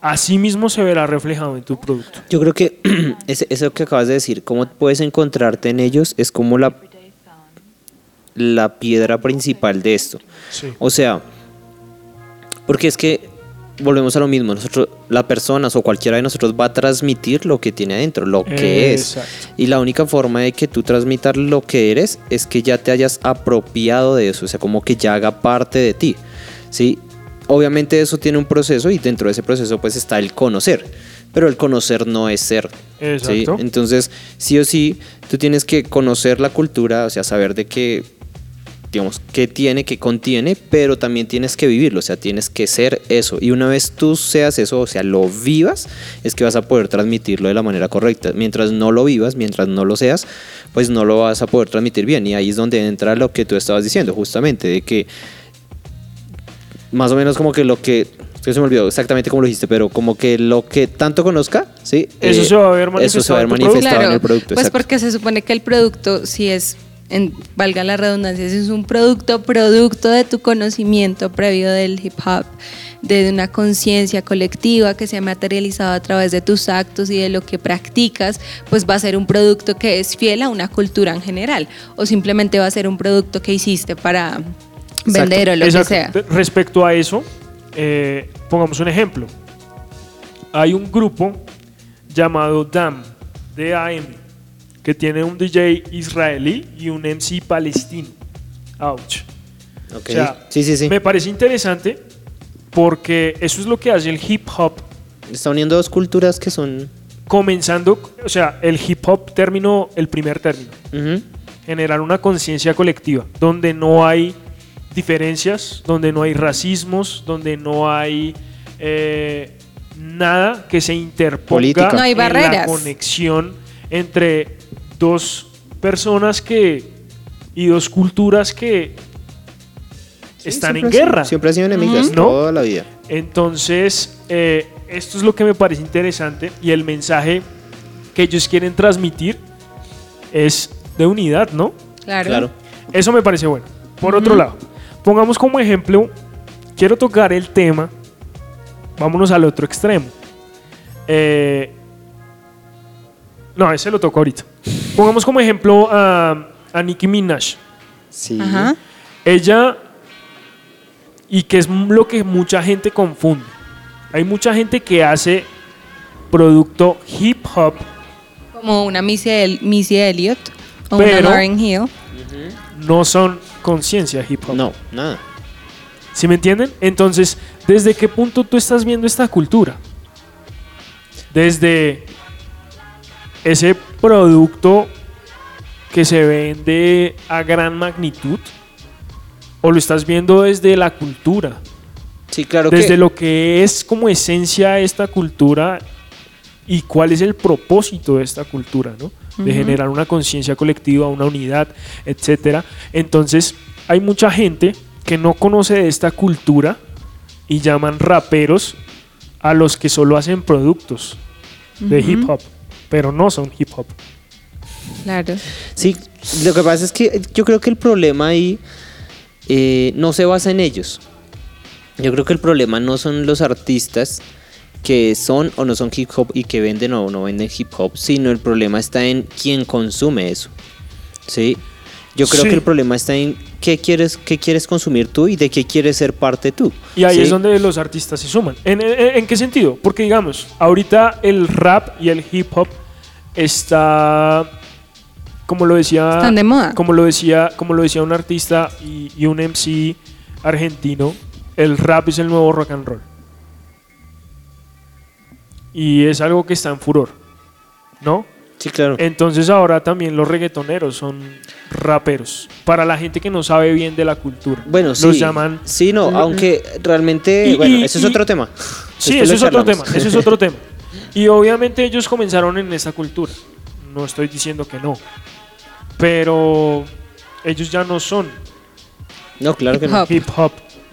Así mismo se verá reflejado en tu producto. Yo creo que eso que acabas de decir, cómo puedes encontrarte en ellos, es como la, la piedra principal de esto. Sí. O sea, porque es que volvemos a lo mismo, nosotros, la persona o cualquiera de nosotros va a transmitir lo que tiene adentro, lo que es. Y la única forma de que tú transmitas lo que eres es que ya te hayas apropiado de eso, o sea, como que ya haga parte de ti. ¿sí? Obviamente eso tiene un proceso y dentro de ese proceso pues está el conocer, pero el conocer no es ser. Entonces, sí o sí, tú tienes que conocer la cultura, o sea, saber de qué, digamos, qué tiene, qué contiene, pero también tienes que vivirlo, o sea, tienes que ser eso. Y una vez tú seas eso, o sea, lo vivas, es que vas a poder transmitirlo de la manera correcta. Mientras no lo vivas, mientras no lo seas, pues no lo vas a poder transmitir bien. Y ahí es donde entra lo que tú estabas diciendo, justamente, de que más o menos como que lo que se me olvidó exactamente cómo lo dijiste, pero como que lo que tanto conozca, ¿sí? Eso Eh, se va a ver Eso se va a ver manifestado en manifestado el producto. pues exacto. porque se supone que el producto, si es, en, valga la redundancia, si es un producto, producto de tu conocimiento previo del hip hop, de una conciencia colectiva que se ha materializado a través de tus actos y de lo que practicas, pues va a ser un producto que es fiel a una cultura en general, o simplemente va a ser un producto que hiciste para vender o lo Exacto. que sea. Respecto a eso, eh, pongamos un ejemplo. Hay un grupo llamado DAM, D-A-M, que tiene un DJ israelí y un MC palestino. Ouch. Ok. O sea, sí, sí, sí. Me parece interesante porque eso es lo que hace el hip hop Está uniendo dos culturas que son... comenzando, o sea, el hip hop terminó el primer término, generar una conciencia colectiva, donde no hay diferencias, donde no hay racismos, donde no hay eh, nada que se interponga Política. No hay en la barreras. conexión entre dos personas que y dos culturas que están en sido- guerra. Siempre ha sido enemigas toda la vida. Entonces, eh, esto es lo que me parece interesante y el mensaje que ellos quieren transmitir es de unidad, ¿no? Claro. Claro. Eso me parece bueno. Por otro lado, pongamos como ejemplo, quiero tocar el tema, vámonos al otro extremo. Eh, no, ese lo toco ahorita. Pongamos como ejemplo a, a Nicki Minaj. Sí. Ajá. Ella, y que es lo que mucha gente confunde. Hay mucha gente que hace producto hip hop, Como una Missy, El- Missy Elliott o Pero- una Lauryn Hill. no son conciencia hip hop. No, nada. ¿Sí me entienden? Entonces, ¿desde qué punto tú estás viendo esta cultura? Desde ese producto que se vende a gran magnitud o lo estás viendo desde la cultura, Sí, claro desde que... lo que es como esencia esta cultura y cuál es el propósito de esta cultura, ¿no? De generar una conciencia colectiva, una unidad, etcétera. Entonces, hay mucha gente que no conoce de esta cultura y llaman raperos a los que solo hacen productos de hip hop, pero no son hip hop. Claro. Sí, lo que pasa es que yo creo que el problema ahí eh, no se basa en ellos. Yo creo que el problema no son los artistas que son o no son hip hop y que venden o no venden hip hop, sino el problema está en quién consume eso. ¿Sí? Yo creo Sí. que el problema está en qué quieres, qué quieres consumir tú y de qué quieres ser parte tú. Y ahí ¿sí? es donde los artistas se suman. ¿En, en- en qué sentido? Porque digamos, ahorita el rap y el hip hop está, como lo decía, Están de moda. como lo decía, como lo decía un artista y, y un MC argentino, el rap es el nuevo rock and roll. Y es algo que está en furor, ¿no? Sí, claro. Entonces ahora también los reggaetoneros son raperos. Para la gente que no sabe bien de la cultura. Bueno, sí. Los llaman Sí, no, aunque realmente, Y- bueno, y- eso es y- otro tema. Sí, Después eso es otro tema, eso es otro tema. Y obviamente ellos comenzaron en esa cultura. No estoy diciendo que no. Pero ellos ya no son No, claro que no. hip hop.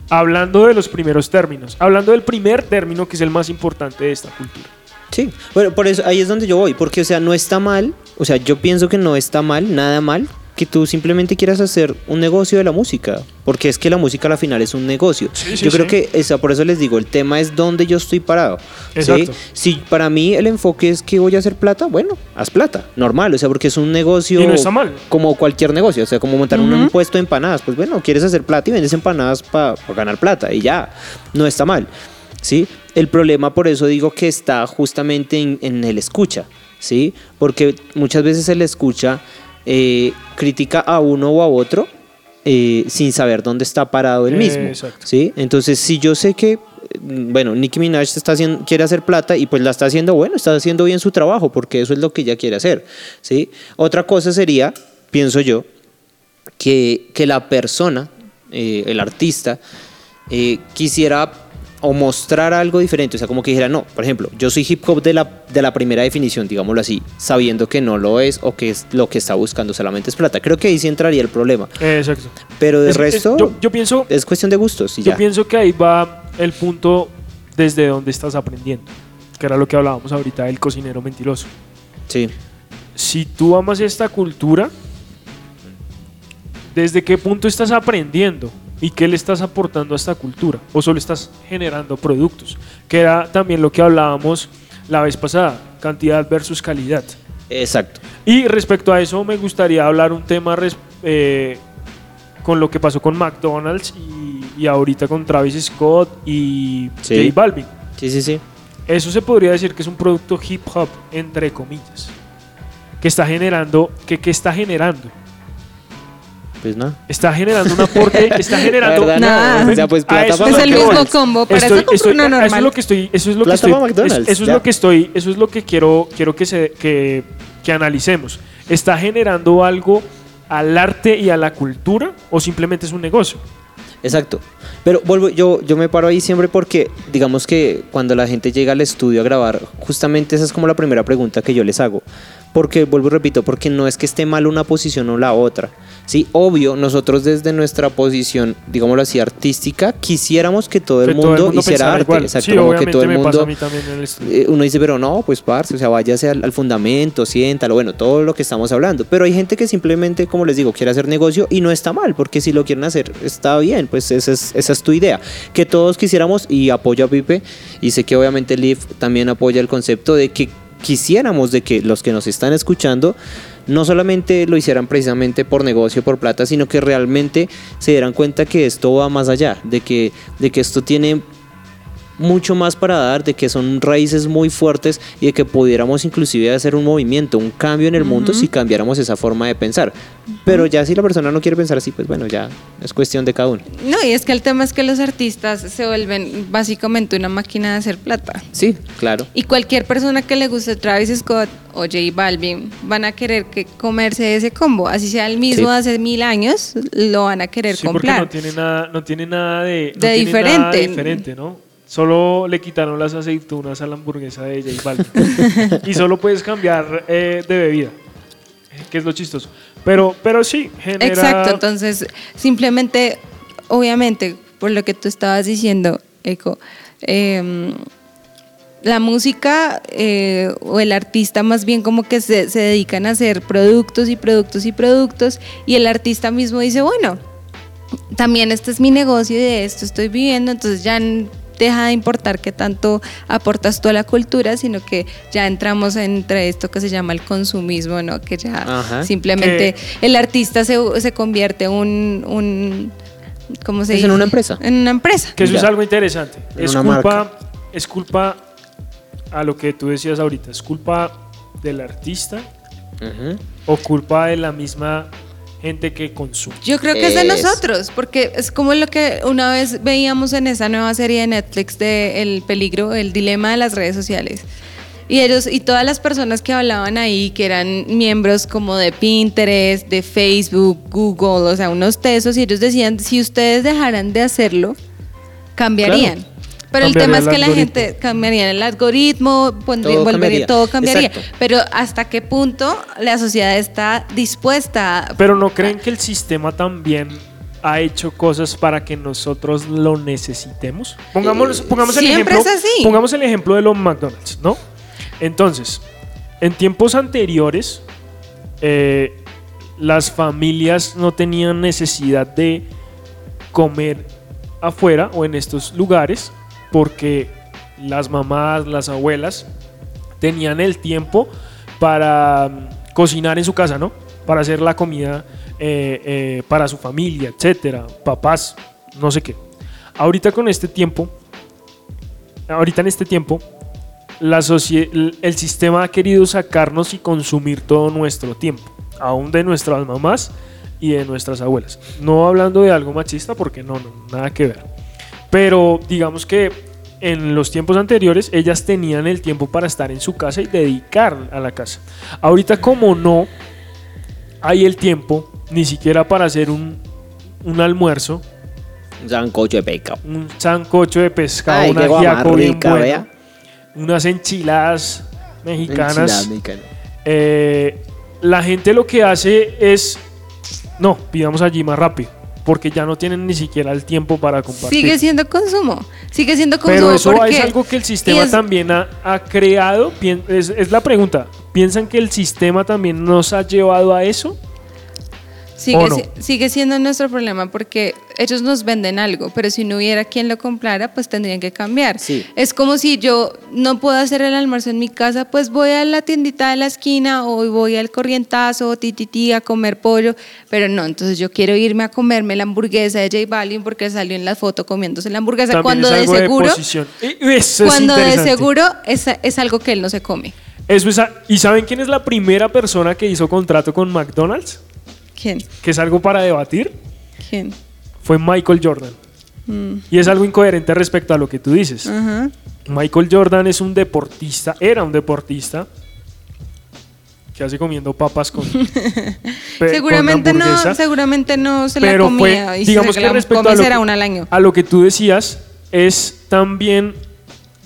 Hablando de los primeros términos. Hablando del primer término que es el más importante de esta cultura. Sí, bueno, por eso ahí es donde yo voy, porque o sea, no está mal, o sea, yo pienso que no está mal, nada mal, que tú simplemente quieras hacer un negocio de la música, porque es que la música al final es un negocio. Sí, sí, yo creo sí. que esa, por eso les digo, el tema es dónde yo estoy parado. ¿sí? Exacto. Si para mí el enfoque es que voy a hacer plata, bueno, haz plata, normal, o sea, porque es un negocio Y no está mal. como cualquier negocio, o sea, como montar un puesto de empanadas, pues bueno, quieres hacer plata y vendes empanadas para ganar plata y ya, no está mal. ¿sí? El problema, por eso digo que está justamente en, en el escucha, ¿sí? Porque muchas veces el escucha eh, critica a uno o a otro eh, sin saber dónde está parado él mismo, Exacto. ¿sí? Entonces, si yo sé que, mm, bueno, Nicki Minaj está haciendo, quiere hacer plata y pues la está haciendo, bueno, está haciendo bien su trabajo porque eso es lo que ella quiere hacer, ¿sí? Otra cosa sería, pienso yo, que, que la persona, eh, el artista, eh, quisiera o mostrar algo diferente, o sea, como que dijera, no, por ejemplo, yo soy hip hop de la, de la primera definición, digámoslo así, sabiendo que no lo es o que es lo que está buscando solamente es plata. Creo que ahí sí entraría el problema, Exacto. pero de Es- es- resto yo, yo pienso, es cuestión de gustos y yo ya. pienso que ahí va el punto desde donde estás aprendiendo. Que era lo que hablábamos ahorita del cocinero mentiroso. Sí, si tú amas esta cultura, ¿desde qué punto estás aprendiendo? ¿Y qué le estás aportando a esta cultura? ¿O solo estás generando productos? Que era también lo que hablábamos la vez pasada, cantidad versus calidad. exacto. Y respecto a eso me gustaría hablar un tema eh, con lo que pasó con McDonald's y, y ahorita con Travis Scott y Sí. J Balvin. Sí, sí, sí. Eso se podría decir que es un producto hip hop, entre comillas. Que está generando, que, que está generando. Pues no. Está generando un aporte, está generando. Verdad, Nada. no. O sea, pues plata para Es el mismo combo, para Estoy- eso estoy- uno Eso es normal. lo que estoy, eso es lo que estoy, McDonald's, es- eso es ya. lo que estoy, eso es lo que quiero, quiero que se, que, que analicemos. ¿Está generando algo al arte y a la cultura o simplemente es un negocio? Exacto. Pero vuelvo, yo, yo me paro ahí siempre porque, digamos que cuando la gente llega al estudio a grabar, justamente esa es como la primera pregunta que yo les hago. Porque, vuelvo y repito, porque no es que esté mal una posición o la otra. Sí, obvio, nosotros desde nuestra posición, digámoslo así, artística, quisiéramos que todo el Que mundo, hiciera arte. igual. Exacto, Sí, como que todo el mundo el eh, uno dice, pero no, pues parce, o sea, váyase al, al fundamento, siéntalo, bueno, todo lo que estamos hablando. Pero hay gente que simplemente, como les digo, quiere hacer negocio y no está mal, porque si lo quieren hacer, está bien, pues esa es, esa es tu idea. Que todos quisiéramos, y apoyo a Pipe, y sé que obviamente Liv también apoya el concepto de que quisiéramos de que los que nos están escuchando no solamente lo hicieran precisamente por negocio, por plata, sino que realmente se dieran cuenta que esto va más allá, de que, de que esto tiene mucho más para dar, de que son raíces muy fuertes y de que pudiéramos inclusive hacer un movimiento, un cambio en el mundo si cambiáramos esa forma de pensar. Pero ya si la persona no quiere pensar así, pues bueno, ya es cuestión de cada uno. No, y es que el tema es que los artistas se vuelven básicamente una máquina de hacer plata. Sí, claro. Y cualquier persona que le guste Travis Scott o J Balvin van a querer que comerse ese combo. Así sea el mismo Sí. hace mil años, lo van a querer Sí, porque comprar. no tiene nada, no tiene nada de, no De tiene nada diferente. diferente, ¿no? Solo le quitaron las aceitunas a la hamburguesa de J Balvin. y solo puedes cambiar eh, de bebida, eh, que es lo chistoso. Pero, pero sí, genera... Exacto, entonces simplemente, obviamente, por lo que tú estabas diciendo, Eco, eh, la música eh, o el artista más bien como que se, se dedican a hacer productos y productos y productos y el artista mismo dice, bueno, también este es mi negocio y de esto estoy viviendo, entonces ya deja de importar qué tanto aportas tú a la cultura, sino que ya entramos entre esto que se llama el consumismo, ¿no? Que ya Ajá. simplemente el artista se, se convierte un, un ¿cómo se Es dice? en una empresa. En una empresa. Que eso es algo interesante. En Es culpa, es culpa a lo que tú decías ahorita, es culpa del artista o culpa de la misma gente que consume. Yo creo que es de Es- nosotros, porque es como lo que una vez veíamos en esa nueva serie de Netflix de El peligro, el dilema de las redes sociales. Y ellos y todas las personas que hablaban ahí, que eran miembros como de Pinterest, de Facebook, Google, o sea, unos tesos, y ellos decían, si ustedes dejaran de hacerlo, cambiarían. Claro. Pero el tema es que la gente cambiaría el algoritmo, pondría, Todo volvería, cambiaría. todo cambiaría. Exacto. Pero hasta qué punto la sociedad está dispuesta Pero no creen que el sistema también ha hecho cosas para que nosotros lo necesitemos. Pongamos, pongamos el siempre ejemplo. es así. Pongamos el ejemplo de los McDonald's, ¿no? Entonces, en tiempos anteriores, eh, las familias no tenían necesidad de comer afuera o en estos lugares porque las mamás, las abuelas tenían el tiempo para mm, cocinar en su casa, ¿no? Para hacer la comida eh, eh, para su familia, etcétera, papás, no sé qué. Ahorita con este tiempo, ahorita en este tiempo, la el sistema ha querido sacarnos y consumir todo nuestro tiempo, aún de nuestras mamás y de nuestras abuelas. No hablando de algo machista, porque no, no, nada que ver. Pero digamos que en los tiempos anteriores ellas tenían el tiempo para estar en su casa y dedicar a la casa. Ahorita como no hay el tiempo ni siquiera para hacer un, un almuerzo, Un sancocho de pescado. un sancocho de pescado, Ay, un ajiaco bien rica, bueno, vea. unas enchiladas mexicanas. Enchilada mexicana. Eh, la gente lo que hace es, no, pidamos allí más rápido, porque ya no tienen ni siquiera el tiempo para compartir. Sigue siendo consumo. Sigue siendo consumo. Pero eso porque- es algo que el sistema es- también ha, ha creado. Es la pregunta. ¿Piensan que el sistema también nos ha llevado a eso? Sigue, siendo nuestro problema porque ellos nos venden algo, pero si no hubiera quien lo comprara, pues tendrían que cambiar. Sí. Es como si yo no puedo hacer el almuerzo en mi casa, pues voy a la tiendita de la esquina o voy al corrientazo o tititi a comer pollo, pero no, entonces yo quiero irme a comerme la hamburguesa de J Balvin porque salió en la foto comiéndose la hamburguesa También cuando es de seguro, Eso es cuando de seguro es, es algo que él no se come. Eso es ¿Y saben quién es la primera persona que hizo contrato con McDonald's? ¿Quién? Que es algo para debatir. ¿Quién? Fue Michael Jordan. Mm, Y es algo incoherente respecto a lo que tú dices. Michael Jordan es un deportista, era un deportista que hace comiendo papas con, seguramente con no, seguramente no se la pero comía fue, y digamos se que la respecto a lo que, una al año. a lo que tú decías es también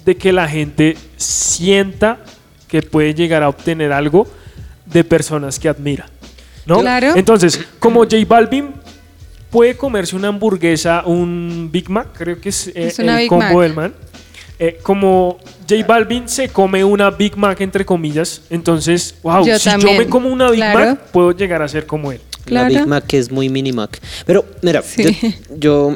de que la gente sienta que puede llegar a obtener algo de personas que admira. ¿No? Claro. Entonces, como J Balvin puede comerse una hamburguesa, un Big Mac, creo que es, eh, Es el Big combo Mac. del man. eh, como J Balvin se come una Big Mac entre comillas, entonces, wow, Yo si yo me como una Big claro. Mac, puedo llegar a ser como él. La Big Mac es muy mini Mac. Pero, mira, yo, yo,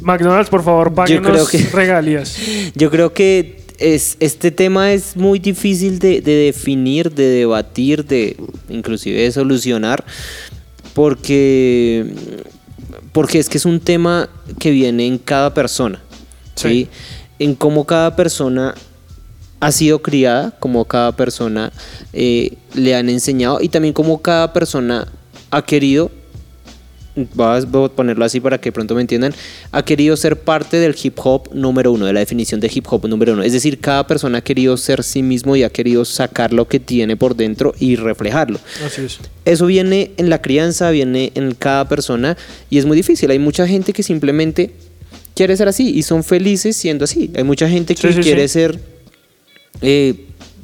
McDonald's, por favor, páguenos creo que- regalías. yo creo que es, este tema es muy difícil de, de definir, de debatir, de inclusive de solucionar, porque, porque es que es un tema que viene en cada persona, ¿sí? En cómo cada persona ha sido criada, cómo cada persona eh, le han enseñado y también cómo cada persona ha querido voy a ponerlo así para que pronto me entiendan, ha querido ser parte del hip hop número uno, de la definición de hip hop número uno. Es decir, cada persona ha querido ser sí mismo y ha querido sacar lo que tiene por dentro y reflejarlo. Así es. Eso viene en la crianza, viene en cada persona y es muy difícil. Hay mucha gente que simplemente quiere ser así y son felices siendo así. Hay mucha gente que Sí, sí, quiere sí. ser, eh,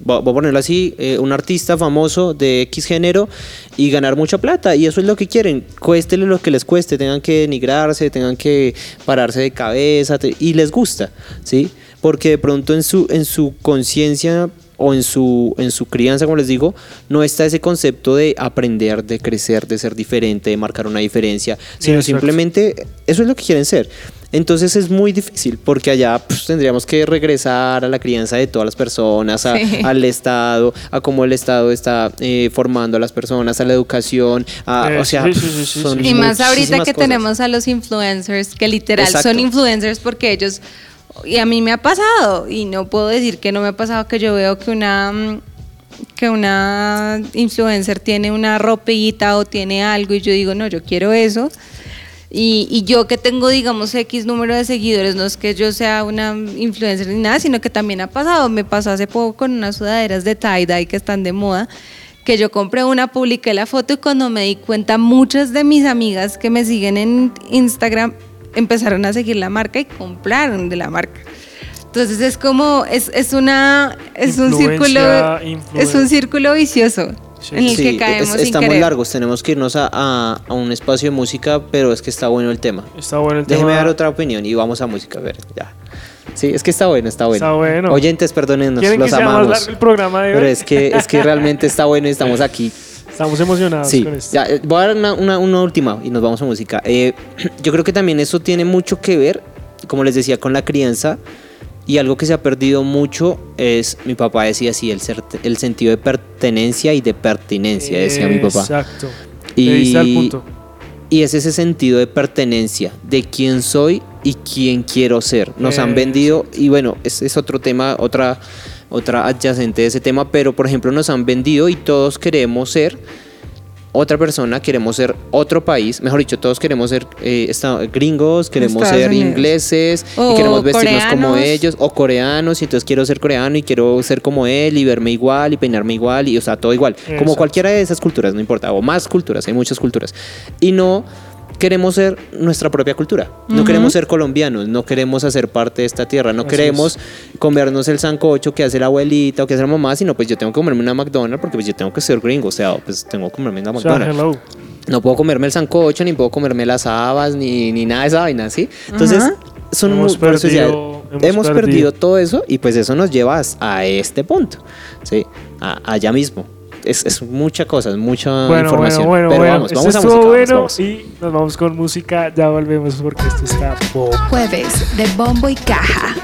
voy a ponerlo así, eh, un artista famoso de X género y ganar mucha plata. Y eso es lo que quieren. Cuéstele lo que les cueste, tengan que denigrarse, tengan que pararse de cabeza te- y les gusta, ¿sí? Porque de pronto en su, en su conciencia o en su, en su crianza, como les digo, no está ese concepto de aprender, de crecer, de ser diferente, de marcar una diferencia, sino Exacto. simplemente eso es lo que quieren ser. Entonces es muy difícil porque allá pues, tendríamos que regresar a la crianza de todas las personas, a- Sí. al Estado, a cómo el Estado está eh, formando a las personas, a la educación, a- Eh, o sea, sí, sí, sí, sí, son Y más ahorita que cosas. tenemos a los influencers, que literal Exacto. son influencers porque ellos, y a mí me ha pasado, y no puedo decir que no me ha pasado, que yo veo que una, mm, que una influencer tiene una ropita o tiene algo y yo digo, no, yo quiero eso. Y, y yo que tengo, digamos, X número de seguidores, no es que yo sea una influencer ni nada, sino que también ha pasado. Me pasó hace poco con unas sudaderas de tie-dye que están de moda, que yo compré una, publiqué la foto y cuando me di cuenta, muchas de mis amigas que me siguen en Instagram empezaron a seguir la marca y compraron de la marca. Entonces es como, es, es una, es un Influencia, círculo, es un círculo vicioso en el Sí, que caemos es- sin estamos querer. largos, tenemos que irnos a, a- a un espacio de música, pero es que está bueno el tema. Está bueno el Déjeme tema. dar otra opinión y vamos a música, a ver, ya. Sí, es que está bueno, está bueno. Está bueno. Oyentes, perdónennos, ¿Quieren que los sea más amamos. largo el programa de hoy? Pero es que, es que realmente está bueno y estamos aquí. Estamos emocionados Sí, con esto. ya, eh, voy a dar una, una- una última y nos vamos a música. Eh, yo creo que también eso tiene mucho que ver, como les decía, con la crianza. Y algo que se ha perdido mucho es, mi papá decía así, el, ser- el sentido de pertenencia y de pertinencia, decía mi papá. Exacto. Y, al punto. y es ese sentido de pertenencia, de quién soy y quién quiero ser. Nos han vendido, y bueno, es, es otro tema, otra, otra adyacente de ese tema, pero por ejemplo nos han vendido y todos queremos ser otra persona, queremos ser otro país, mejor dicho, todos queremos ser eh, esta- gringos, queremos Estados ser Unidos. ingleses O y queremos vestirnos como ellos, o coreanos, y entonces quiero ser coreano y quiero ser como él y verme igual y peinarme igual y o sea, todo igual, como Exacto. cualquiera de esas culturas, no importa, o más culturas, hay muchas culturas. Y no queremos ser nuestra propia cultura, no queremos ser colombianos, no queremos hacer parte de esta tierra, no Así queremos comernos el sancocho que hace la abuelita o que hace la mamá, sino pues yo tengo que comerme una McDonald's porque pues yo tengo que ser gringo, o sea, pues tengo que comerme una McDonald's. hello. No puedo comerme el sancocho, ni puedo comerme las habas, ni, ni nada de esa vaina, ¿sí? Entonces, Ajá. son Hemos muy- perdido- hemos, hemos perdido. perdido. todo eso y pues eso nos lleva a este punto, ¿sí? A- allá mismo. Es, es mucha cosa, es mucha Bueno, información. bueno, bueno, Pero bueno. vamos, vamos a música. bueno vamos, vamos. y nos vamos con música. Ya volvemos porque esto está bomba. Jueves de Bombo y Caja.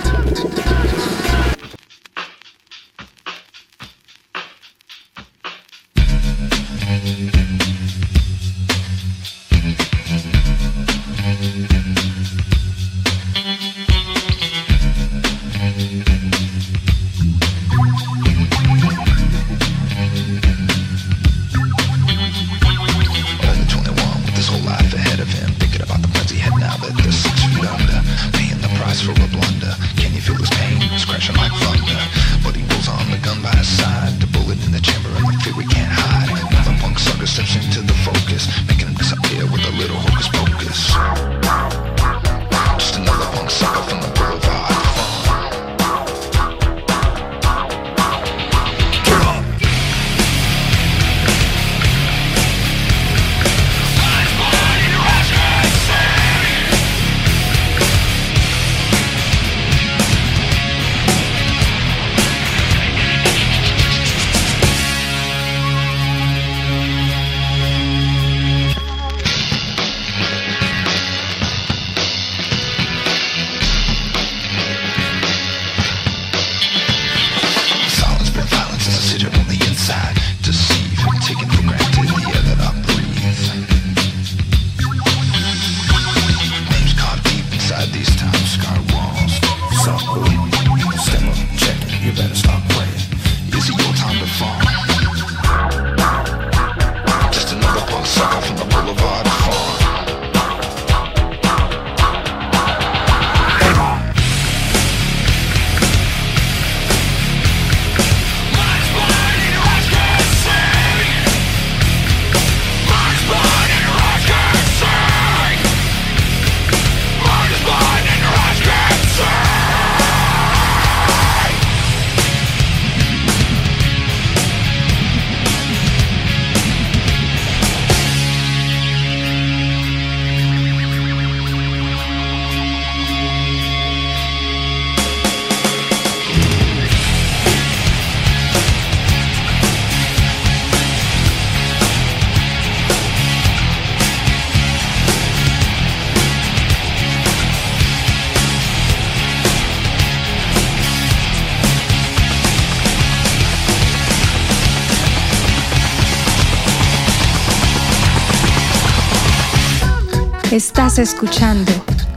Estás escuchando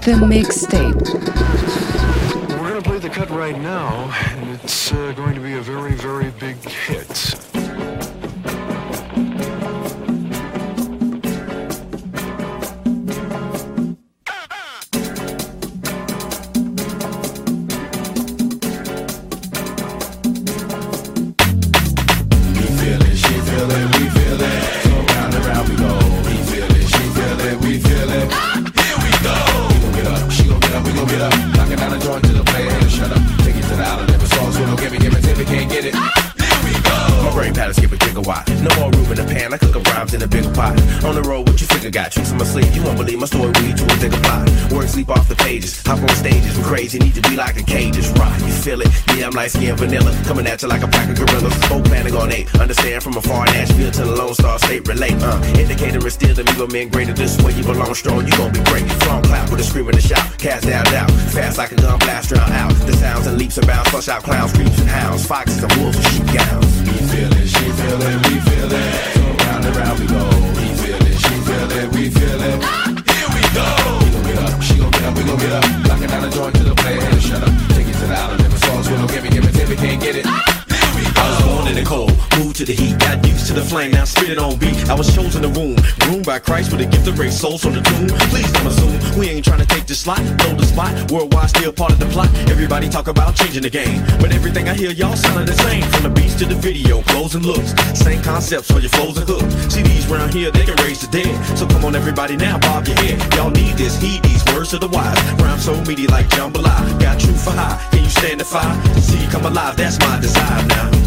The Mixtape. We're to play the cut right now, feel it? Yeah, I'm light skinned vanilla, coming at you like a pack of gorillas. Smoke planning on eight, understand from afar, Nashville to the Lone Star State, relate, uh. Indicator is still the Migo men greater, this way you belong, strong, you gon' be great. Strong clap with a scream and a shout, cast down, down, fast like a gun blast, drown out. The sounds and leaps and bounds, flush out clowns, creeps and hounds, foxes and wolves with sheep gowns. We feel it, she feel it, we feel it. Round and round we go. He feel it, she feel it, we feel it. Up, we gon' get up. Knocking down the joint to the player, hey, shut up. Take it to the island, never songs, we don't give it, give it, it, can't get it. I was born in the cold, moved to the heat, got used to the flame, now spit it on beat. I was chosen to womb, groomed by Christ with a gift of race, souls from the tomb. Please don't assume we ain't trying to take the slot, know the spot. Worldwide still part of the plot. Everybody talk about changing the game, but everything I hear y'all sounding the same. From the beats to the video, clothes and looks, same concepts for your flows and hooks. CDs round here they can raise the dead, so come on everybody now, bob your head. Y'all need this, heed these words of the wise. Rhyme so meaty like jambalaya, got truth for high. Can you stand the fire? See come alive, that's my desire now.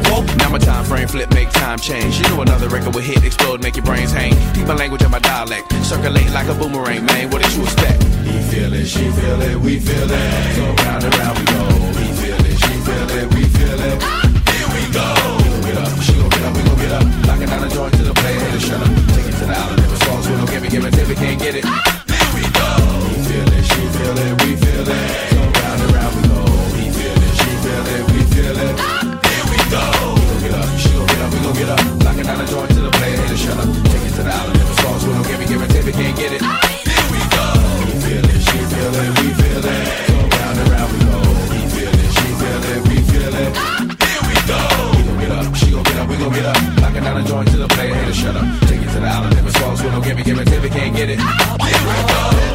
Now my time frame flip, make time change. You know another record will hit, explode, make your brains hang. Keep my language and my dialect, circulate like a boomerang, man. What did you expect? He feel it, she feel it, we feel it. So round and round we go. He feel it, she feel it, we feel it. Here we go. We gon' get up, she gon' get up, we gon' get up. Knocking down the joint to the player, hey, shut up. Take it to the island, never songs, we don't give it, give it, tip it, can't get it. Here we go. He feel it, she feel it, we feel it. Gon' get up, get. Knocking down the joint to the player, hey, shut up. Take it to the island, never songs, we don't give it, give it, can't get it. Here we go. Feel it, she feel it, we feel it. Round and round we go. Feel it, she feel it, we feel it. Here we go. Gon' get up, she gon' get up, we gon' get up. Down the joint to the player, hey, shut up. Take it to the island, never songs, we don't Gimme, give it, tip it, can't get it. Here we go.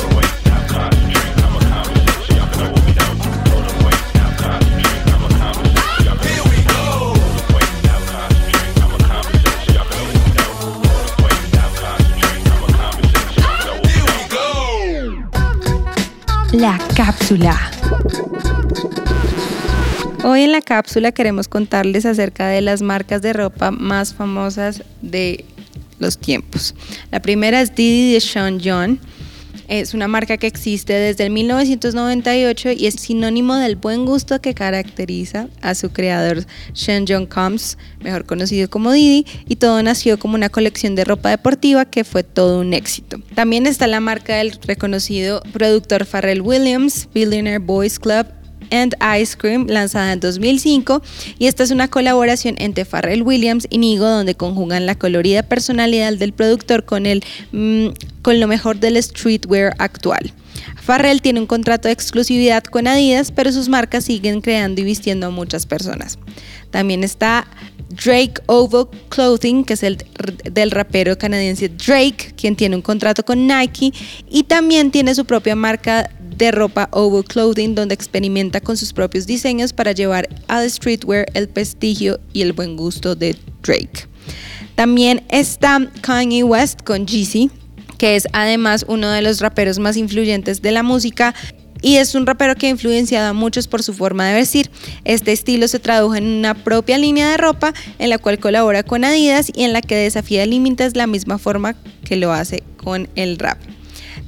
La cápsula. Hoy en la cápsula queremos contarles acerca de las marcas de ropa más famosas de los tiempos. La primera es Didi de Sean John. Es una marca que existe desde el 1998 y es sinónimo del buen gusto que caracteriza a su creador Sean John Combs, mejor conocido como Didi, y todo nació como una colección de ropa deportiva que fue todo un éxito. También está la marca del reconocido productor Pharrell Williams, Billionaire Boys Club and Ice Cream, lanzada en 2005, y esta es una colaboración entre Pharrell Williams y Nigo, donde conjugan la colorida personalidad del productor con, el, mm, con lo mejor del streetwear actual. Pharrell tiene un contrato de exclusividad con Adidas, pero sus marcas siguen creando y vistiendo a muchas personas. También está Drake Ovo Clothing, que es el del rapero canadiense Drake, quien tiene un contrato con Nike y también tiene su propia marca de ropa Ovo Clothing, donde experimenta con sus propios diseños para llevar al streetwear el prestigio y el buen gusto de Drake. También está Kanye West con Jeezy, que es además uno de los raperos más influyentes de la música y es un rapero que ha influenciado a muchos por su forma de vestir. Este estilo se tradujo en una propia línea de ropa en la cual colabora con Adidas y en la que desafía límites la misma forma que lo hace con el rap.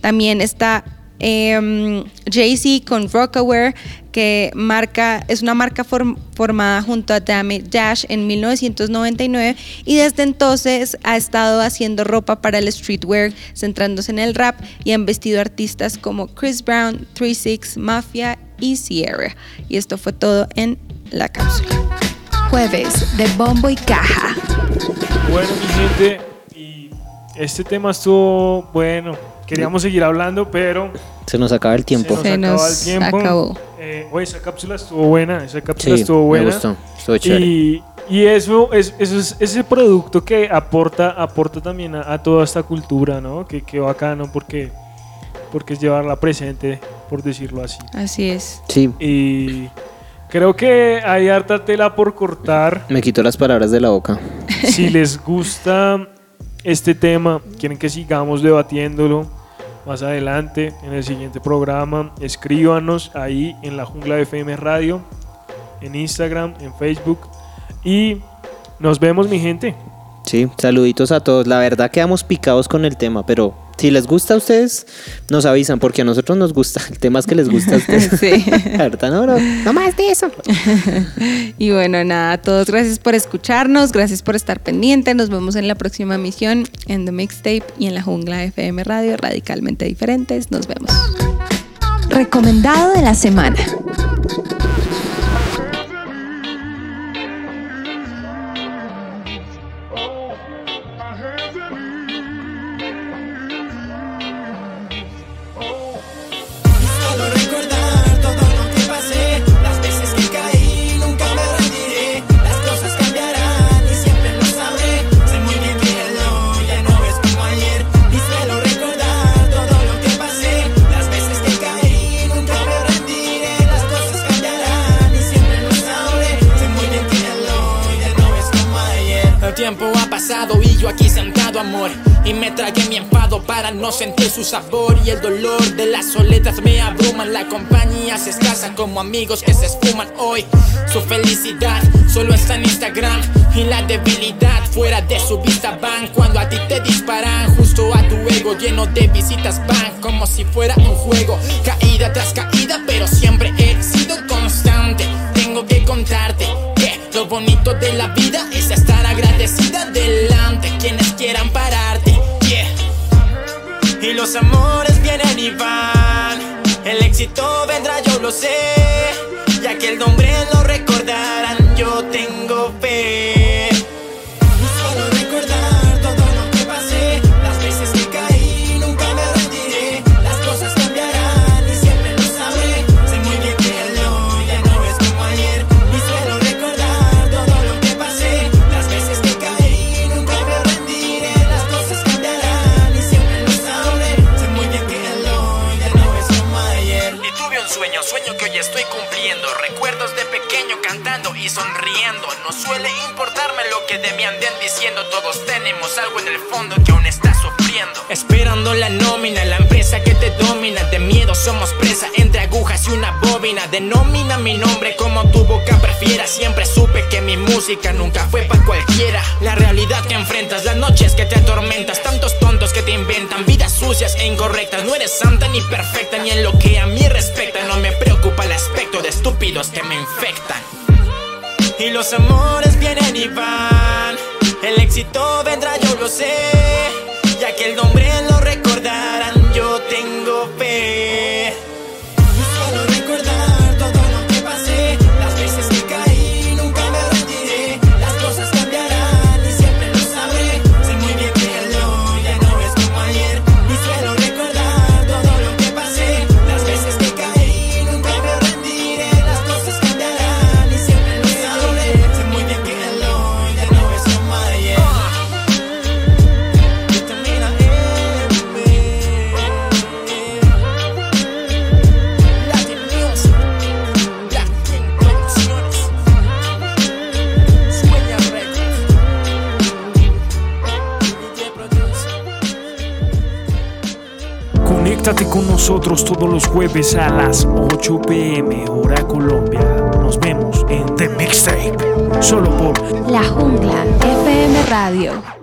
También está em, Jay-Z con Rockaware, que marca, es una marca form- formada junto a Damn Dash en 1999 y desde entonces ha estado haciendo ropa para el streetwear, centrándose en el rap y han vestido artistas como Chris Brown, 36, Mafia y Sierra. Y esto fue todo en la cápsula. Jueves de Bombo y Caja. Bueno, mi gente, y este tema estuvo bueno. Queríamos seguir hablando, pero Se nos acaba el tiempo. se nos, acaba el tiempo. acabó. Eh, oye, esa cápsula estuvo buena, esa cápsula Sí, estuvo me buena. gustó, estuvo chévere. Y, y eso, es, eso es ese producto que aporta, aporta también a, a toda esta cultura, ¿no? Que, que bacano porque, porque es llevarla presente, por decirlo así. Así es. Sí, Y creo que hay harta tela por cortar. me quitó las palabras de la boca. Si les gusta este tema, quieren que sigamos debatiéndolo más adelante en el siguiente programa, escríbanos ahí en la jungla de FM Radio, en Instagram, en Facebook y nos vemos mi gente. Sí, saluditos a todos. La verdad quedamos picados con el tema, pero si les gusta a ustedes, nos avisan, porque a nosotros nos gusta. El tema es que les gusta a ustedes. Sí. Verdad, no, bro. No más de eso. Y bueno, nada, a todos gracias por escucharnos, gracias por estar pendiente. Nos vemos en la próxima misión en The Mixtape y en la Jungla FM Radio, radicalmente diferentes. Nos vemos. Recomendado de la semana. Y yo aquí sentado, amor. Y me tragué mi enfado para no sentir su sabor. Y el dolor de las soledad me abruman. La compañía se escasa como amigos que se esfuman hoy. Su felicidad solo está en Instagram. Y la debilidad fuera de su vista van. Cuando a ti te disparan, justo a tu ego lleno de visitas van. Como si fuera un juego. Caída tras caída, pero siempre he sido constante. Tengo que contarte que lo bonito de la vida agradecida delante quienes quieran pararte. Yeah. Y los amores vienen y van. El éxito vendrá, yo lo sé. Ya que el nombre lo recordarán, yo tengo Siempre supe que mi música nunca fue para cualquiera. La realidad que enfrentas, las noches que te atormentas. Tantos tontos que te inventan vidas sucias e incorrectas. No eres santa ni perfecta, ni en lo que a mí respecta. No me preocupa el aspecto de estúpidos que me infectan. Y los amores vienen y van. El éxito vendrá, yo lo sé. Todos los jueves a las 8 pm hora Colombia. Nos vemos en The Mixtape, solo por La Jungla FM Radio.